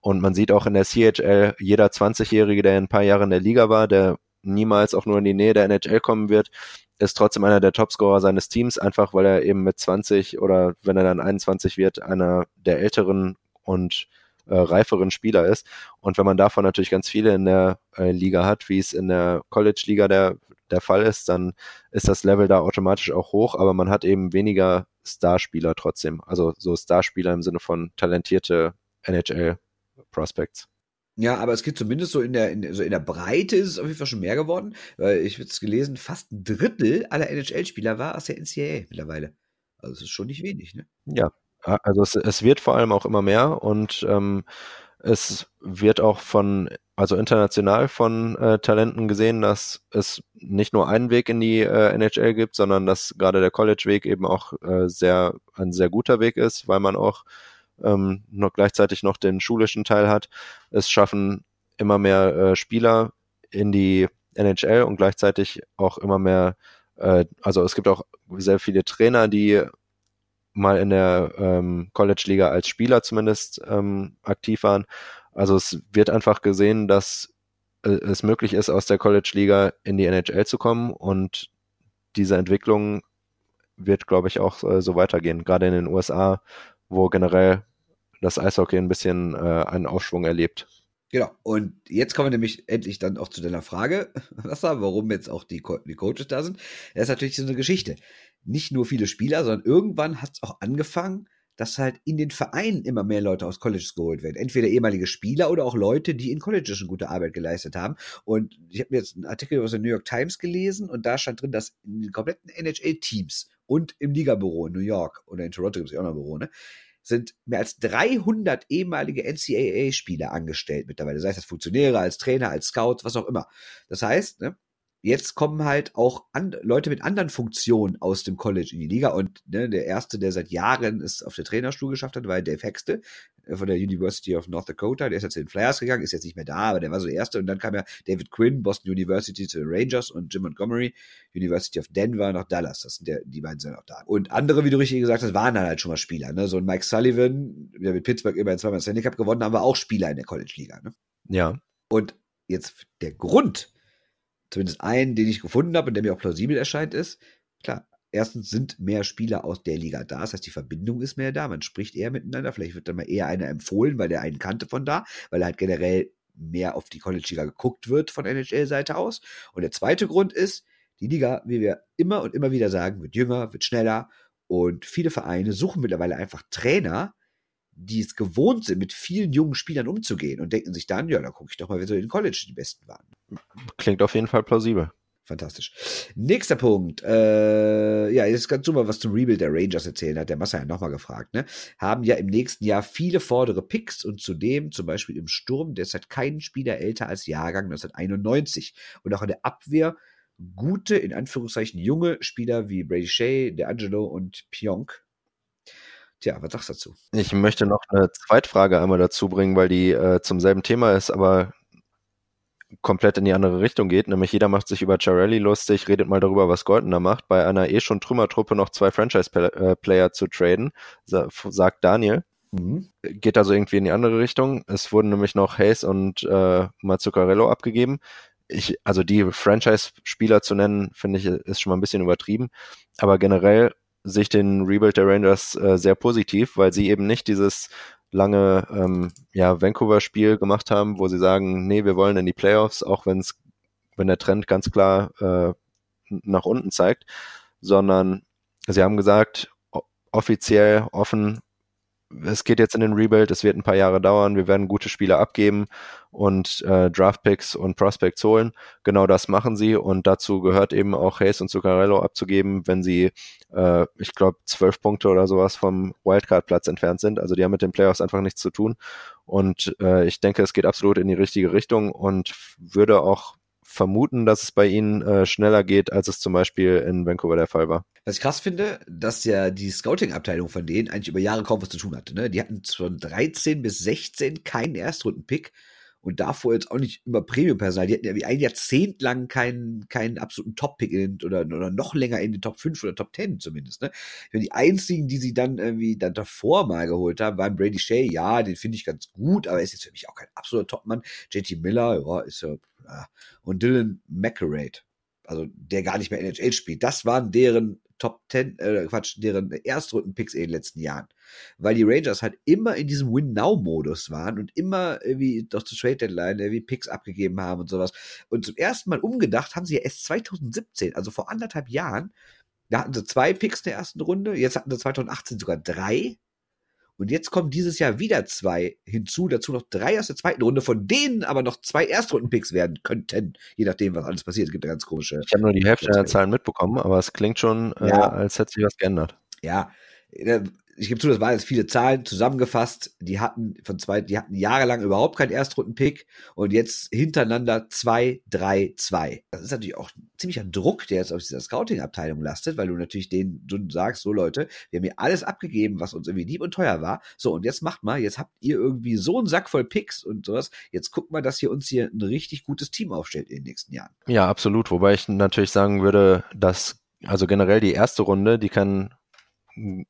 und man sieht auch in der CHL jeder 20-Jährige, der ein paar Jahre in der Liga war, der niemals auch nur in die Nähe der NHL kommen wird, ist trotzdem einer der Topscorer seines Teams, einfach weil er eben mit 20 oder wenn er dann 21 wird, einer der älteren und äh, reiferen Spieler ist. Und wenn man davon natürlich ganz viele in der äh, Liga hat, wie es in der College-Liga der, der Fall ist, dann ist das Level da automatisch auch hoch, aber man hat eben weniger Starspieler trotzdem. Also so Starspieler im Sinne von talentierte NHL-Prospects. Ja, aber es geht zumindest so in der, in, so in der Breite ist es auf jeden Fall schon mehr geworden, weil ich habe es gelesen, fast ein Drittel aller NHL-Spieler war aus der NCAA mittlerweile. Also es ist schon nicht wenig, ne? Ja, also es, es wird vor allem auch immer mehr und ähm, es wird auch von, also international von äh, Talenten gesehen, dass es nicht nur einen Weg in die äh, NHL gibt, sondern dass gerade der College-Weg eben auch äh, sehr, ein sehr guter Weg ist, weil man auch ähm, noch gleichzeitig noch den schulischen Teil hat. Es schaffen immer mehr äh, Spieler in die NHL und gleichzeitig auch immer mehr, äh, also es gibt auch sehr viele Trainer, die mal in der ähm, College-Liga als Spieler zumindest ähm, aktiv waren. Also es wird einfach gesehen, dass äh, es möglich ist, aus der College-Liga in die NHL zu kommen und diese Entwicklung wird, glaube ich, auch äh, so weitergehen, gerade in den USA, wo generell das Eishockey ein bisschen äh, einen Aufschwung erlebt. Genau. Und jetzt kommen wir nämlich endlich dann auch zu deiner Frage, Wasser, warum jetzt auch die, Co die Coaches da sind. Das ist natürlich so eine Geschichte. Nicht nur viele Spieler, sondern irgendwann hat es auch angefangen, dass halt in den Vereinen immer mehr Leute aus Colleges geholt werden. Entweder ehemalige Spieler oder auch Leute, die in Colleges schon gute Arbeit geleistet haben. Und ich habe mir jetzt einen Artikel aus der New York Times gelesen und da stand drin, dass in den kompletten NHL-Teams und im Ligabüro in New York oder in Toronto gibt es ja auch noch ein Büro, ne? Sind mehr als 300 ehemalige NCAA-Spieler angestellt mittlerweile, sei es als Funktionäre, als Trainer, als Scouts, was auch immer. Das heißt, ne, jetzt kommen halt auch an, Leute mit anderen Funktionen aus dem College in die Liga. Und ne, der erste, der seit Jahren es auf der Trainerstuhl geschafft hat, war Dave Hexte äh, von der University of North Dakota. Der ist jetzt in den Flyers gegangen, ist jetzt nicht mehr da, aber der war so der erste. Und dann kam ja David Quinn, Boston University zu den Rangers und Jim Montgomery, University of Denver nach Dallas. Das sind der, die beiden sind auch da. Und andere, wie du richtig gesagt hast, waren dann halt schon mal Spieler. Ne? So ein Mike Sullivan, der mit Pittsburgh immerhin zweimal Stanley Cup gewonnen haben, war auch Spieler in der College-Liga. Ne? Ja. Und jetzt der Grund, zumindest einen, den ich gefunden habe und der mir auch plausibel erscheint, ist, klar, erstens sind mehr Spieler aus der Liga da, das heißt, die Verbindung ist mehr da, man spricht eher miteinander, vielleicht wird dann mal eher einer empfohlen, weil der einen kannte von da, weil er halt generell mehr auf die College-Liga geguckt wird von NHL-Seite aus. Und der zweite Grund ist, die Liga, wie wir immer und immer wieder sagen, wird jünger, wird schneller und viele Vereine suchen mittlerweile einfach Trainer, die es gewohnt sind, mit vielen jungen Spielern umzugehen und denken sich dann, ja, da gucke ich doch mal, wer so in College die Besten waren. Klingt auf jeden Fall plausibel. Fantastisch. Nächster Punkt. Äh, ja, jetzt kannst du mal was zum Rebuild der Rangers erzählen, hat der Massa ja nochmal gefragt. Ne? Haben ja im nächsten Jahr viele vordere Picks und zudem zum Beispiel im Sturm derzeit kein Spieler älter als Jahrgang 1991. Und auch in der Abwehr gute, in Anführungszeichen junge Spieler wie Brady Shea, DeAngelo und Pionk. Tja, was sagst du dazu? Ich möchte noch eine Zweitfrage einmal dazu bringen, weil die äh, zum selben Thema ist, aber komplett in die andere Richtung geht. Nämlich jeder macht sich über Charelli lustig, redet mal darüber, was Golden da macht. Bei einer eh schon Trümmertruppe noch zwei Franchise-Player zu traden, sagt Daniel. Mhm. Geht also irgendwie in die andere Richtung. Es wurden nämlich noch Hayes und äh, Mazzucarello abgegeben. Ich, also die Franchise-Spieler zu nennen, finde ich, ist schon mal ein bisschen übertrieben. Aber generell sich den Rebuild der Rangers äh, sehr positiv, weil sie eben nicht dieses lange ähm, ja, Vancouver-Spiel gemacht haben, wo sie sagen, nee, wir wollen in die Playoffs, auch wenn's, wenn der Trend ganz klar äh, nach unten zeigt, sondern sie haben gesagt, offiziell, offen, es geht jetzt in den Rebuild, es wird ein paar Jahre dauern, wir werden gute Spieler abgeben und äh, Draftpicks und Prospects holen. Genau das machen sie und dazu gehört eben auch Hayes und Zuccarello abzugeben, wenn sie, äh, ich glaube, zwölf Punkte oder sowas vom Wildcard-Platz entfernt sind. Also die haben mit den Playoffs einfach nichts zu tun und äh, ich denke, es geht absolut in die richtige Richtung und würde auch vermuten, dass es bei ihnen äh, schneller geht, als es zum Beispiel in Vancouver der Fall war. Was ich krass finde, dass ja die Scouting-Abteilung von denen eigentlich über Jahre kaum was zu tun hatte. Ne? Die hatten von 13 bis 16 keinen Erstrunden-Pick und davor jetzt auch nicht immer Premium-Personal. Die hatten ja wie ein Jahrzehnt lang keinen, keinen absoluten Top-Pick oder, oder noch länger in den Top 5 oder Top 10 zumindest. Ne? Die einzigen, die sie dann irgendwie dann davor mal geholt haben, waren Brady Shea. Ja, den finde ich ganz gut, aber er ist jetzt für mich auch kein absoluter Top-Mann. JT Miller, ja, ist ja, ja. Und Dylan McElrate, also der gar nicht mehr NHL spielt. Das waren deren Top 10, äh, Quatsch, deren Erstrunden-Picks in den letzten Jahren. Weil die Rangers halt immer in diesem Win-Now-Modus waren und immer irgendwie doch zur Trade-Deadline irgendwie Picks abgegeben haben und sowas. Und zum ersten Mal umgedacht haben sie ja erst 2017, also vor anderthalb Jahren, da hatten sie zwei Picks in der ersten Runde, jetzt hatten sie 2018 sogar drei und jetzt kommen dieses Jahr wieder zwei hinzu, dazu noch drei aus der zweiten Runde, von denen aber noch zwei Erstrunden-Picks werden könnten, je nachdem, was alles passiert. Es gibt ganz komische. Ich habe nur die Hälfte der Zahlen mitbekommen, aber es klingt schon, äh, ja. als hätte sich was geändert. Ja, äh, ich gebe zu, das waren jetzt viele Zahlen zusammengefasst. Die hatten von zwei, die hatten jahrelang überhaupt keinen Erstrunden-Pick und jetzt hintereinander zwei, drei, zwei. Das ist natürlich auch ziemlicher Druck, der jetzt auf dieser Scouting-Abteilung lastet, weil du natürlich denen du sagst, so Leute, wir haben hier alles abgegeben, was uns irgendwie lieb und teuer war. So, und jetzt macht mal, jetzt habt ihr irgendwie so einen Sack voll Picks und sowas. Jetzt guckt mal, dass ihr uns hier ein richtig gutes Team aufstellt in den nächsten Jahren. Ja, absolut. Wobei ich natürlich sagen würde, dass also generell die erste Runde, die kann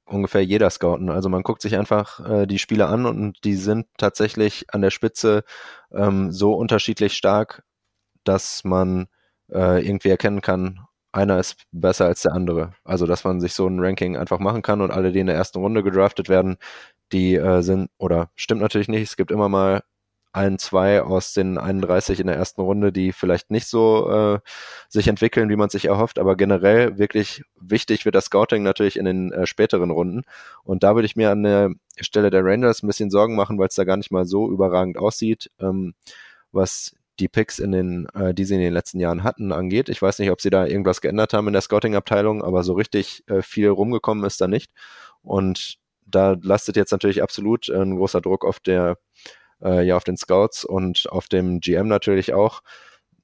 ungefähr jeder scouten. Also man guckt sich einfach äh, die Spiele an und die sind tatsächlich an der Spitze ähm, so unterschiedlich stark, dass man äh, irgendwie erkennen kann, einer ist besser als der andere. Also dass man sich so ein Ranking einfach machen kann und alle, die in der ersten Runde gedraftet werden, die äh, sind, oder stimmt natürlich nicht, es gibt immer mal ein, zwei aus den 31 in der ersten Runde, die vielleicht nicht so äh, sich entwickeln, wie man sich erhofft, aber generell wirklich wichtig wird das Scouting natürlich in den äh, späteren Runden. Und da würde ich mir an der Stelle der Rangers ein bisschen Sorgen machen, weil es da gar nicht mal so überragend aussieht, ähm, was die Picks in den, äh, die sie in den letzten Jahren hatten, angeht. Ich weiß nicht, ob sie da irgendwas geändert haben in der Scouting-Abteilung, aber so richtig äh, viel rumgekommen ist da nicht. Und da lastet jetzt natürlich absolut äh, ein großer Druck auf der äh, ja auf den Scouts und auf dem GM natürlich auch,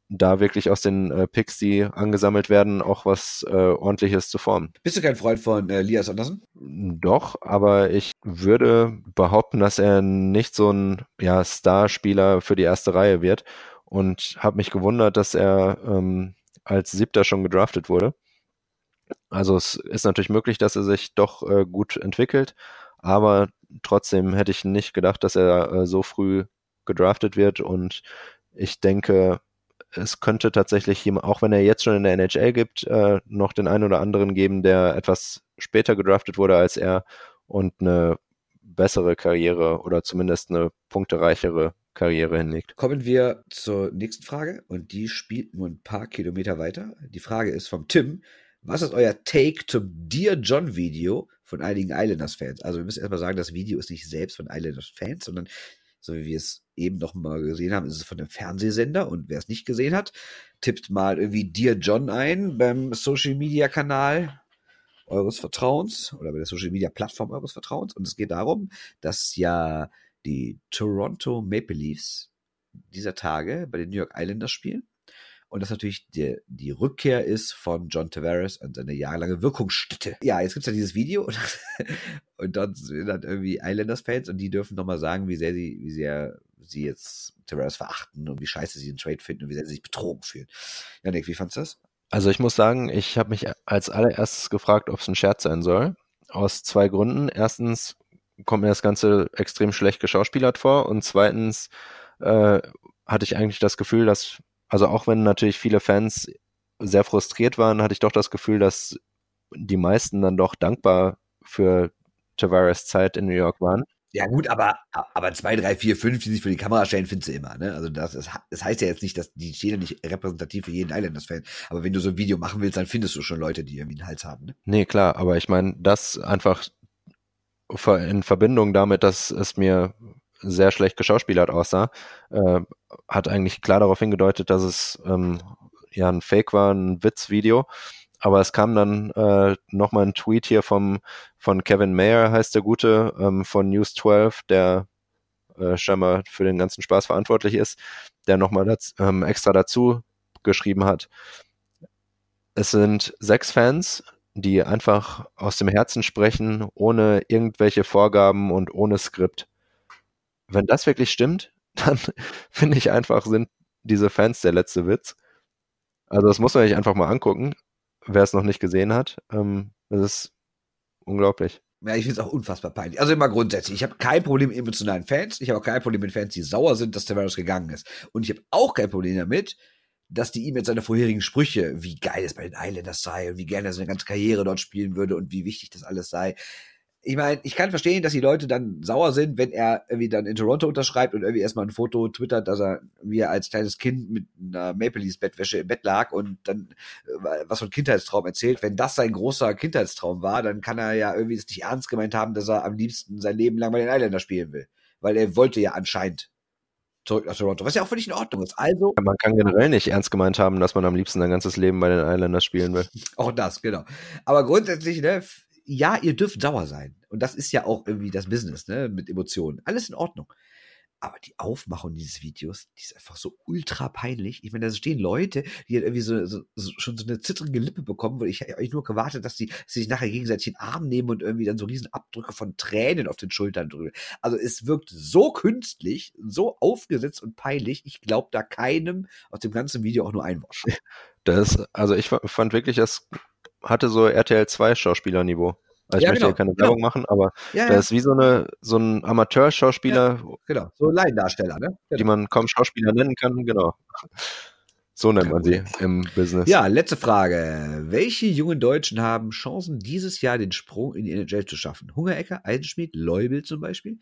da wirklich aus den äh, Picks, die angesammelt werden, auch was äh, ordentliches zu formen. Bist du kein Freund von äh, Lias Andersen? Doch, aber ich würde behaupten, dass er nicht so ein ja, Starspieler für die erste Reihe wird und habe mich gewundert, dass er ähm, als Siebter schon gedraftet wurde. Also es ist natürlich möglich, dass er sich doch äh, gut entwickelt, aber trotzdem hätte ich nicht gedacht, dass er äh, so früh gedraftet wird und ich denke, es könnte tatsächlich, auch wenn er jetzt schon in der NHL gibt, äh, noch den einen oder anderen geben, der etwas später gedraftet wurde als er und eine bessere Karriere oder zumindest eine punktereichere Karriere hinlegt. Kommen wir zur nächsten Frage und die spielt nur ein paar Kilometer weiter. Die Frage ist vom Tim. Was ist euer Take zum Dear John Video von einigen Islanders-Fans? Also wir müssen erstmal sagen, das Video ist nicht selbst von Islanders-Fans, sondern so wie wir es eben noch mal gesehen haben, ist es von einem Fernsehsender. Und wer es nicht gesehen hat, tippt mal irgendwie Dear John ein beim Social Media Kanal eures Vertrauens oder bei der Social Media Plattform eures Vertrauens. Und es geht darum, dass ja die Toronto Maple Leafs dieser Tage bei den New York Islanders spielen und das natürlich die, die Rückkehr ist von John Tavares und seine jahrelange Wirkungsstätte. Ja, jetzt gibt's ja dieses Video und, und dort sind dann irgendwie Islanders-Fans und die dürfen nochmal sagen, wie sehr sie, wie sehr sie jetzt Tavares verachten und wie scheiße sie den Trade finden und wie sehr sie sich betrogen fühlen. Janik, wie fandst du das? Also ich muss sagen, ich habe mich als allererstes gefragt, ob es ein Scherz sein soll. Aus zwei Gründen. Erstens kommt mir das Ganze extrem schlecht geschauspielert vor und zweitens äh, hatte ich eigentlich das Gefühl, dass also auch wenn natürlich viele Fans sehr frustriert waren, hatte ich doch das Gefühl, dass die meisten dann doch dankbar für Tavares Zeit in New York waren. Ja gut, aber, aber zwei, drei, vier, fünf, die sich für die Kamera stellen, findest du immer. Ne? Also das, das, das heißt ja jetzt nicht, dass die stehen ja nicht repräsentativ für jeden Islanders-Fan. Aber wenn du so ein Video machen willst, dann findest du schon Leute, die irgendwie einen Hals haben. Ne? Nee, klar, aber ich meine, das einfach in Verbindung damit, dass es mir sehr schlecht geschauspielert aussah, äh, hat eigentlich klar darauf hingedeutet, dass es ähm, ja ein Fake war, ein Witzvideo. Aber es kam dann äh, nochmal ein Tweet hier vom von Kevin Mayer, heißt der Gute, ähm, von News 12, der äh, scheinbar für den ganzen Spaß verantwortlich ist, der nochmal ähm, extra dazu geschrieben hat. Es sind sechs Fans, die einfach aus dem Herzen sprechen, ohne irgendwelche Vorgaben und ohne Skript wenn das wirklich stimmt, dann finde ich einfach, sind diese Fans der letzte Witz. Also das muss man sich einfach mal angucken, wer es noch nicht gesehen hat. Ähm, das ist unglaublich. Ja, ich finde es auch unfassbar peinlich. Also immer grundsätzlich. Ich habe kein Problem mit emotionalen Fans. Ich habe auch kein Problem mit Fans, die sauer sind, dass Tavares gegangen ist. Und ich habe auch kein Problem damit, dass die ihm jetzt seine vorherigen Sprüche, wie geil es bei den Islanders sei und wie gerne er seine ganze Karriere dort spielen würde und wie wichtig das alles sei, ich meine, ich kann verstehen, dass die Leute dann sauer sind, wenn er irgendwie dann in Toronto unterschreibt und irgendwie erstmal ein Foto twittert, dass er wie er als kleines Kind mit einer Maple Leafs Bettwäsche im Bett lag und dann äh, was von Kindheitstraum erzählt. Wenn das sein großer Kindheitstraum war, dann kann er ja irgendwie es nicht ernst gemeint haben, dass er am liebsten sein Leben lang bei den Islanders spielen will. Weil er wollte ja anscheinend zurück nach Toronto, was ja auch völlig in Ordnung ist. Also. Man kann generell nicht ernst gemeint haben, dass man am liebsten sein ganzes Leben bei den Islanders spielen will. Auch das, genau. Aber grundsätzlich, ne, ja, ihr dürft sauer sein. Und das ist ja auch irgendwie das Business, ne, mit Emotionen. Alles in Ordnung. Aber die Aufmachung dieses Videos, die ist einfach so ultra peinlich. Ich meine, da stehen Leute, die halt irgendwie so, so, so schon so eine zittrige Lippe bekommen, wo ich eigentlich nur gewartet, dass die sich nachher gegenseitig in den Arm nehmen und irgendwie dann so riesen Abdrücke von Tränen auf den Schultern drücken. Also es wirkt so künstlich, so aufgesetzt und peinlich. Ich glaube da keinem aus dem ganzen Video auch nur ein Wort. Das, also ich fand wirklich, das hatte so RTL 2 Schauspielerniveau. Also ich ja, möchte genau, keine Werbung genau. machen, aber ja, ja. das ist wie so eine so ein Amateurschauspieler. Ja, genau, so Laiendarsteller, ne? Genau. Die man kaum Schauspieler nennen kann, genau. So nennt man sie im Business. Ja, letzte Frage. Welche jungen Deutschen haben Chancen, dieses Jahr den Sprung in die NHL zu schaffen? Hungerecker, Eisenschmied, Leubel zum Beispiel?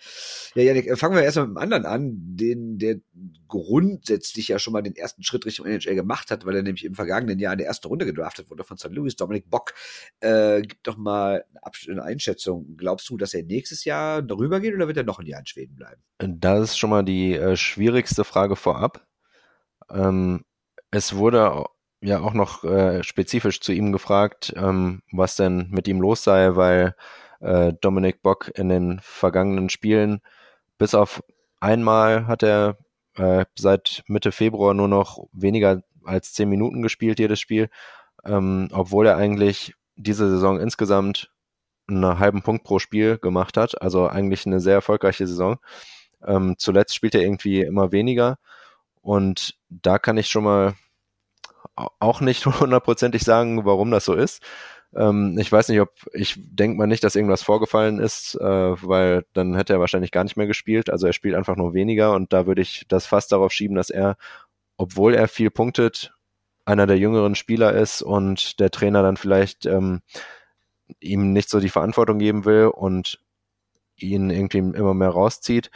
Ja, Janik, fangen wir erstmal mit dem anderen an, den, der grundsätzlich ja schon mal den ersten Schritt Richtung NHL gemacht hat, weil er nämlich im vergangenen Jahr in der ersten Runde gedraftet wurde von St. Louis, Dominik Bock. Äh, gib doch mal eine Einschätzung. Glaubst du, dass er nächstes Jahr darüber geht oder wird er noch ein Jahr in Schweden bleiben? Das ist schon mal die äh, schwierigste Frage vorab. Ähm, es wurde ja auch noch äh, spezifisch zu ihm gefragt, ähm, was denn mit ihm los sei, weil äh, Dominik Bock in den vergangenen Spielen bis auf einmal hat er äh, seit Mitte Februar nur noch weniger als 10 Minuten gespielt, jedes Spiel, ähm, obwohl er eigentlich diese Saison insgesamt einen halben Punkt pro Spiel gemacht hat. Also eigentlich eine sehr erfolgreiche Saison. Ähm, zuletzt spielt er irgendwie immer weniger. Und da kann ich schon mal auch nicht hundertprozentig sagen, warum das so ist. Ähm, ich weiß nicht, ob, ich denke mal nicht, dass irgendwas vorgefallen ist, äh, weil dann hätte er wahrscheinlich gar nicht mehr gespielt. Also er spielt einfach nur weniger und da würde ich das fast darauf schieben, dass er, obwohl er viel punktet, einer der jüngeren Spieler ist und der Trainer dann vielleicht ähm, ihm nicht so die Verantwortung geben will und ihn irgendwie immer mehr rauszieht.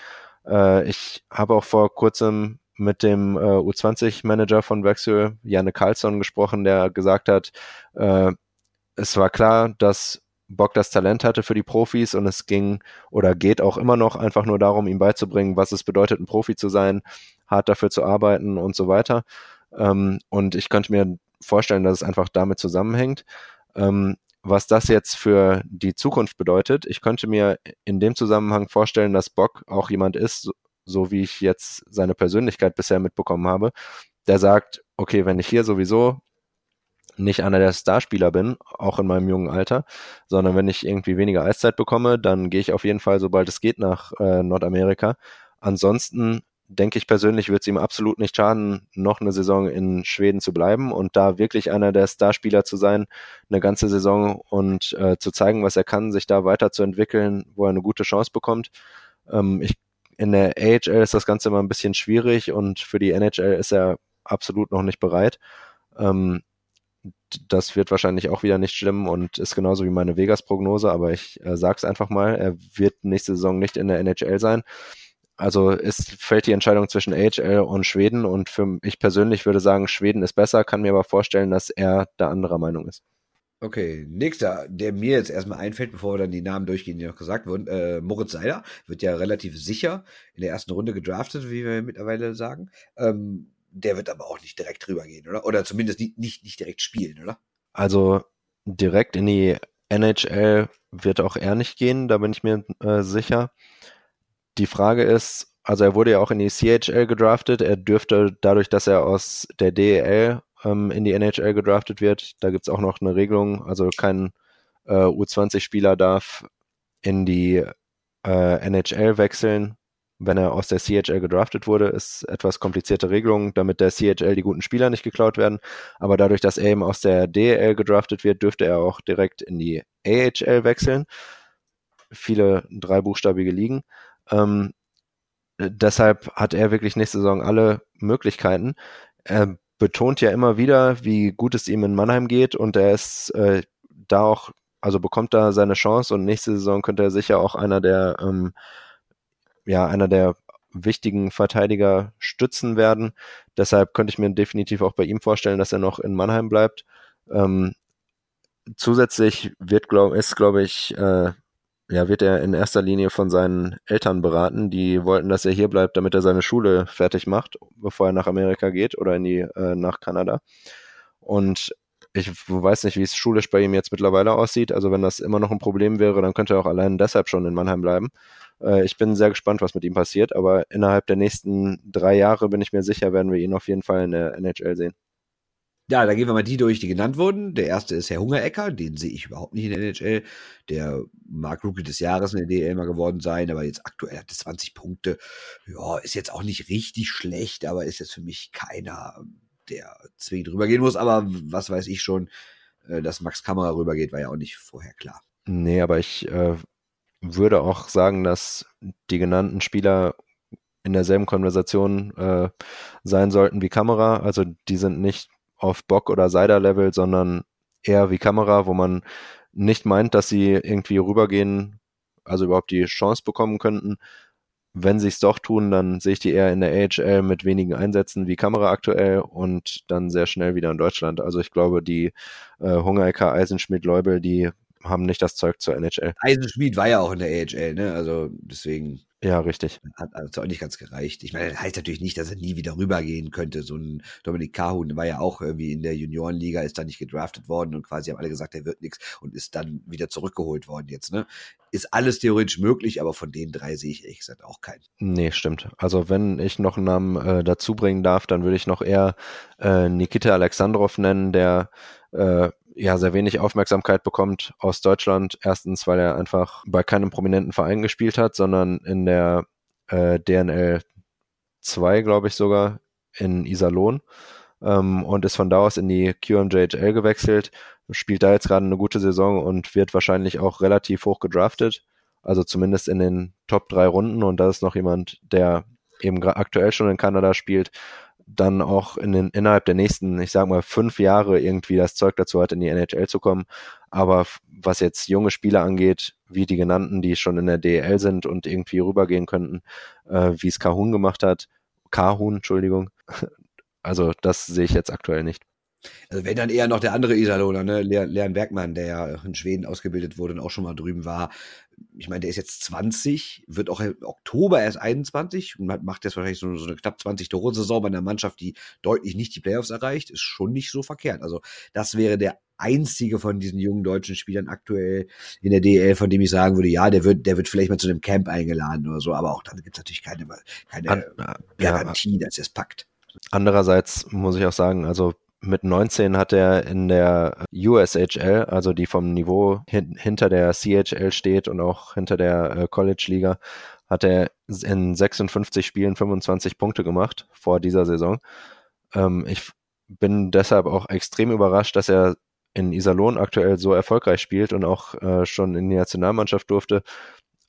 Äh, ich habe auch vor kurzem mit dem äh, U20-Manager von Wechsel, Janne Karlsson, gesprochen, der gesagt hat, äh, es war klar, dass Bock das Talent hatte für die Profis und es ging oder geht auch immer noch einfach nur darum, ihm beizubringen, was es bedeutet, ein Profi zu sein, hart dafür zu arbeiten und so weiter. Ähm, und ich könnte mir vorstellen, dass es einfach damit zusammenhängt. Ähm, was das jetzt für die Zukunft bedeutet, ich könnte mir in dem Zusammenhang vorstellen, dass Bock auch jemand ist, so, wie ich jetzt seine Persönlichkeit bisher mitbekommen habe, der sagt, okay, wenn ich hier sowieso nicht einer der Starspieler bin, auch in meinem jungen Alter, sondern wenn ich irgendwie weniger Eiszeit bekomme, dann gehe ich auf jeden Fall, sobald es geht, nach äh, Nordamerika. Ansonsten denke ich persönlich, wird es ihm absolut nicht schaden, noch eine Saison in Schweden zu bleiben und da wirklich einer der Starspieler zu sein, eine ganze Saison und äh, zu zeigen, was er kann, sich da weiterzuentwickeln, wo er eine gute Chance bekommt. Ähm, ich, in der AHL ist das Ganze immer ein bisschen schwierig und für die NHL ist er absolut noch nicht bereit. Ähm, das wird wahrscheinlich auch wieder nicht stimmen und ist genauso wie meine Vegas-Prognose, aber ich äh, sage es einfach mal, er wird nächste Saison nicht in der NHL sein. Also es fällt die Entscheidung zwischen AHL und Schweden und für ich persönlich würde sagen, Schweden ist besser, kann mir aber vorstellen, dass er da anderer Meinung ist. Okay, nächster, der mir jetzt erstmal einfällt, bevor wir dann die Namen durchgehen, die noch gesagt wurden, äh, Moritz Seider wird ja relativ sicher in der ersten Runde gedraftet, wie wir mittlerweile sagen. Ähm, der wird aber auch nicht direkt rübergehen, oder? Oder zumindest nicht, nicht, nicht direkt spielen, oder? Also direkt in die NHL wird auch er nicht gehen, da bin ich mir äh, sicher. Die Frage ist, also er wurde ja auch in die CHL gedraftet, er dürfte dadurch, dass er aus der DEL ähm, in die NHL gedraftet wird, da gibt es auch noch eine Regelung, also kein äh, U20-Spieler darf in die äh, NHL wechseln, wenn er aus der CHL gedraftet wurde, ist etwas komplizierte Regelung, damit der CHL die guten Spieler nicht geklaut werden. Aber dadurch, dass er eben aus der DL gedraftet wird, dürfte er auch direkt in die AHL wechseln. Viele dreibuchstabige Ligen. Ähm, deshalb hat er wirklich nächste Saison alle Möglichkeiten. Er betont ja immer wieder, wie gut es ihm in Mannheim geht und er ist äh, da auch, also bekommt da seine Chance und nächste Saison könnte er sicher auch einer der ähm, ja einer der wichtigen Verteidiger stützen werden. Deshalb könnte ich mir definitiv auch bei ihm vorstellen, dass er noch in Mannheim bleibt. Ähm, zusätzlich wird, glaub, ist, glaube ich, äh, ja, wird er in erster Linie von seinen Eltern beraten. Die wollten, dass er hier bleibt, damit er seine Schule fertig macht, bevor er nach Amerika geht oder in die, äh, nach Kanada. Und ich weiß nicht, wie es schulisch bei ihm jetzt mittlerweile aussieht. Also wenn das immer noch ein Problem wäre, dann könnte er auch allein deshalb schon in Mannheim bleiben. Äh, ich bin sehr gespannt, was mit ihm passiert, aber innerhalb der nächsten drei Jahre bin ich mir sicher, werden wir ihn auf jeden Fall in der NHL sehen. Ja, da gehen wir mal die durch, die genannt wurden. Der erste ist Herr Hungerecker, den sehe ich überhaupt nicht in der NHL. Der mag Rookie des Jahres in der DL mal geworden sein, aber jetzt aktuell hat er 20 Punkte. Ja, ist jetzt auch nicht richtig schlecht, aber ist jetzt für mich keiner, der zwingend rübergehen muss. Aber was weiß ich schon, äh, dass Max Kamera rübergeht, war ja auch nicht vorher klar. Nee, aber ich äh, würde auch sagen, dass die genannten Spieler in derselben Konversation äh, sein sollten wie Kamera. Also die sind nicht auf Bock- oder Seider-Level, sondern eher wie Kamera, wo man nicht meint, dass sie irgendwie rübergehen, also überhaupt die Chance bekommen könnten. Wenn sie es doch tun, dann sehe ich die eher in der AHL mit wenigen Einsätzen wie Kamera aktuell und dann sehr schnell wieder in Deutschland. Also ich glaube, die äh, Hungerecker, Eisenschmidt, Leubel, die haben nicht das Zeug zur NHL. Eisenschmied war ja auch in der AHL, ne? Also deswegen. Ja, richtig. Hat also auch nicht ganz gereicht. Ich meine, das heißt natürlich nicht, dass er nie wieder rübergehen könnte. So ein Dominik Kahun war ja auch irgendwie in der Juniorenliga, ist da nicht gedraftet worden und quasi haben alle gesagt, er wird nichts und ist dann wieder zurückgeholt worden jetzt. Ne? Ist alles theoretisch möglich, aber von den drei sehe ich ehrlich gesagt auch keinen. Nee, stimmt. Also wenn ich noch einen Namen äh, dazu bringen darf, dann würde ich noch eher äh, Nikita Alexandrov nennen, der äh, ja sehr wenig Aufmerksamkeit bekommt aus Deutschland. Erstens, weil er einfach bei keinem prominenten Verein gespielt hat, sondern in der äh, DNL 2, glaube ich sogar, in Iserlohn ähm, und ist von da aus in die QMJHL gewechselt, spielt da jetzt gerade eine gute Saison und wird wahrscheinlich auch relativ hoch gedraftet, also zumindest in den Top drei Runden und da ist noch jemand, der eben aktuell schon in Kanada spielt, dann auch in den, innerhalb der nächsten, ich sag mal, fünf Jahre irgendwie das Zeug dazu hat, in die NHL zu kommen. Aber was jetzt junge Spieler angeht, wie die genannten, die schon in der DEL sind und irgendwie rübergehen könnten, äh, wie es Kahun gemacht hat, Kahun, Entschuldigung, also das sehe ich jetzt aktuell nicht. Also wenn dann eher noch der andere Iserlohner, ne, Leon Bergmann, der ja in Schweden ausgebildet wurde und auch schon mal drüben war. Ich meine, der ist jetzt 20, wird auch im Oktober erst 21 und macht jetzt wahrscheinlich so, so eine knapp 20 Tore Saison bei einer Mannschaft, die deutlich nicht die Playoffs erreicht, ist schon nicht so verkehrt. Also das wäre der einzige von diesen jungen deutschen Spielern aktuell in der DL, von dem ich sagen würde, ja, der wird, der wird vielleicht mal zu einem Camp eingeladen oder so, aber auch dann gibt es natürlich keine, keine An, Garantie, ja. dass er es packt. Andererseits muss ich auch sagen, also mit 19 hat er in der USHL, also die vom Niveau hin, hinter der CHL steht und auch hinter der äh, College-Liga, hat er in 56 Spielen 25 Punkte gemacht vor dieser Saison. Ähm, ich bin deshalb auch extrem überrascht, dass er in Iserlohn aktuell so erfolgreich spielt und auch äh, schon in die Nationalmannschaft durfte.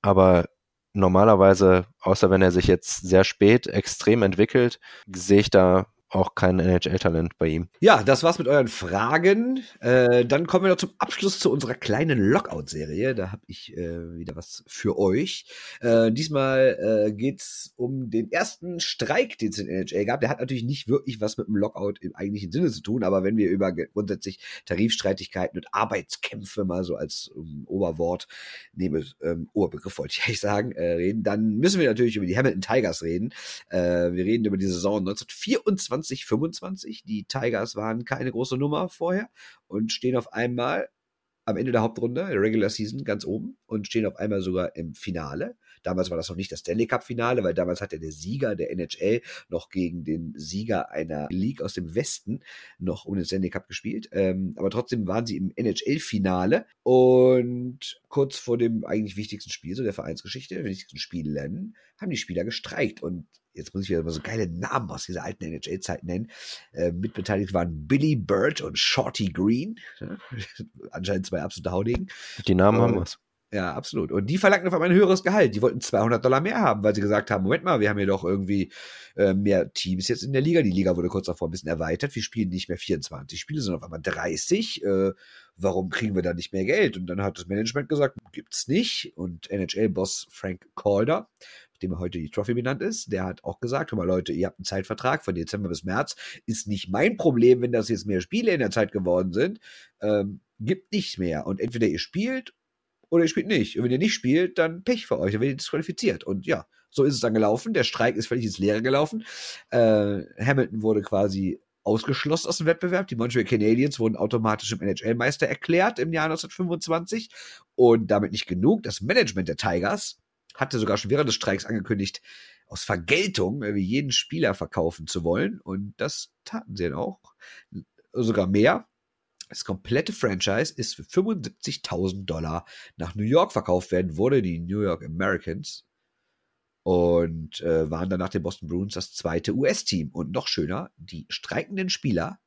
Aber normalerweise, außer wenn er sich jetzt sehr spät extrem entwickelt, sehe ich da auch kein NHL-Talent bei ihm. Ja, das war's mit euren Fragen. Äh, dann kommen wir noch zum Abschluss zu unserer kleinen Lockout-Serie. Da habe ich äh, wieder was für euch. Äh, diesmal äh, geht's um den ersten Streik, den es in NHL gab. Der hat natürlich nicht wirklich was mit dem Lockout im eigentlichen Sinne zu tun, aber wenn wir über grundsätzlich Tarifstreitigkeiten und Arbeitskämpfe mal so als um, Oberwort nehme, ähm, Oberbegriff wollte ich eigentlich sagen, äh, reden, dann müssen wir natürlich über die Hamilton Tigers reden. Äh, wir reden über die Saison 1924 2025. Die Tigers waren keine große Nummer vorher und stehen auf einmal am Ende der Hauptrunde, der Regular Season, ganz oben und stehen auf einmal sogar im Finale. Damals war das noch nicht das Stanley Cup Finale, weil damals hatte der Sieger der NHL noch gegen den Sieger einer League aus dem Westen noch um den Stanley Cup gespielt. Ähm, aber trotzdem waren sie im NHL Finale und kurz vor dem eigentlich wichtigsten Spiel, so der Vereinsgeschichte, wichtigsten Spielen, haben die Spieler gestreikt und jetzt muss ich wieder mal so geile Namen aus dieser alten NHL-Zeit nennen. Äh, mitbeteiligt waren Billy Bird und Shorty Green. Ja, anscheinend zwei absolute Haudegen. Die Namen und, haben wir's. Ja, absolut. Und die verlangten auf einmal ein höheres Gehalt. Die wollten 200 Dollar mehr haben, weil sie gesagt haben, Moment mal, wir haben ja doch irgendwie äh, mehr Teams jetzt in der Liga. Die Liga wurde kurz davor ein bisschen erweitert. Wir spielen nicht mehr 24 Spiele, sondern auf einmal 30. Äh, warum kriegen wir da nicht mehr Geld? Und dann hat das Management gesagt, gibt's nicht. Und NHL-Boss Frank Calder dem heute die Trophy benannt ist, der hat auch gesagt, hör mal Leute, ihr habt einen Zeitvertrag von Dezember bis März, ist nicht mein Problem, wenn das jetzt mehr Spiele in der Zeit geworden sind, ähm, gibt nicht mehr. Und entweder ihr spielt oder ihr spielt nicht. Und wenn ihr nicht spielt, dann Pech für euch, dann werdet ihr disqualifiziert. Und ja, so ist es dann gelaufen. Der Streik ist völlig ins Leere gelaufen. Äh, Hamilton wurde quasi ausgeschlossen aus dem Wettbewerb. Die Montreal Canadiens wurden automatisch im NHL-Meister erklärt im Jahr 1925. Und damit nicht genug. Das Management der Tigers hatte sogar schon während des Streiks angekündigt, aus Vergeltung wie jeden Spieler verkaufen zu wollen. Und das taten sie dann auch. Sogar mehr. Das komplette Franchise ist für 75.000 Dollar nach New York verkauft werden, wurde die New York Americans und äh, waren dann nach den Boston Bruins das zweite US-Team. Und noch schöner, die streikenden Spieler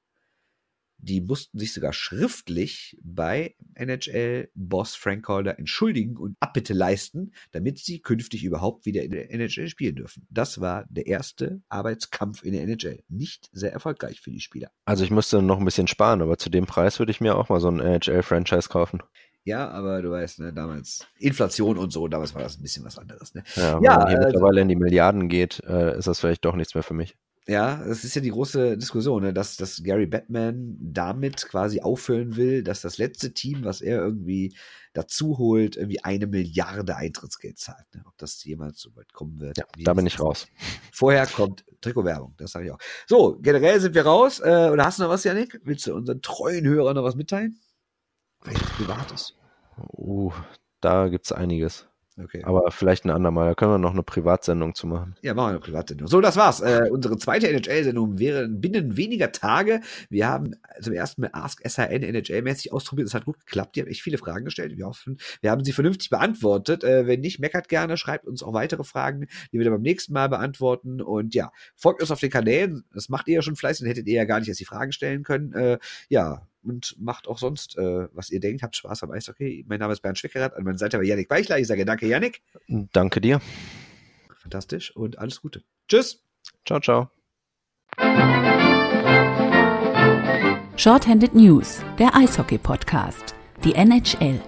die mussten sich sogar schriftlich bei NHL-Boss Frank Calder entschuldigen und Abbitte leisten, damit sie künftig überhaupt wieder in der NHL spielen dürfen. Das war der erste Arbeitskampf in der NHL. Nicht sehr erfolgreich für die Spieler. Also ich musste noch ein bisschen sparen, aber zu dem Preis würde ich mir auch mal so ein NHL-Franchise kaufen. Ja, aber du weißt, ne, damals Inflation und so, damals war das ein bisschen was anderes. Ne? Ja, wenn ja, man hier äh, mittlerweile in die Milliarden geht, äh, ist das vielleicht doch nichts mehr für mich. Ja, das ist ja die große Diskussion, ne? dass, dass Gary Batman damit quasi auffüllen will, dass das letzte Team, was er irgendwie dazu holt, irgendwie eine Milliarde Eintrittsgeld zahlt. Ne? Ob das jemals so weit kommen wird. Ja, da bin ich raus. Vorher kommt Trikotwerbung, das sage ich auch. So, generell sind wir raus. Äh, oder hast du noch was, Janik? Willst du unseren treuen Hörern noch was mitteilen? Vielleicht Privates? Uh, da gibt's einiges. Okay. Aber vielleicht ein andermal. Da können wir noch eine Privatsendung zu machen. Ja, machen wir eine Privatsendung. So, das war's. Äh, unsere zweite NHL-Sendung wäre binnen weniger Tage. Wir haben zum ersten Mal Ask SHN NHL-mäßig ausprobiert. Es hat gut geklappt. Die haben echt viele Fragen gestellt. Wir hoffen, wir haben sie vernünftig beantwortet. Äh, wenn nicht, meckert gerne. Schreibt uns auch weitere Fragen, die wir dann beim nächsten Mal beantworten. Und ja, folgt uns auf den Kanälen. Das macht ihr ja schon fleißig. Dann hättet ihr ja gar nicht erst die Fragen stellen können. Äh, ja, und macht auch sonst, äh, was ihr denkt. Habt Spaß am Eishockey. Mein Name ist Bernd Schwickerath. An meiner Seite war Janik Weichler. Ich sage danke, Janik. Danke dir. Fantastisch und alles Gute. Tschüss. Ciao, ciao. Shorthanded News, der Eishockey-Podcast. Die NHL.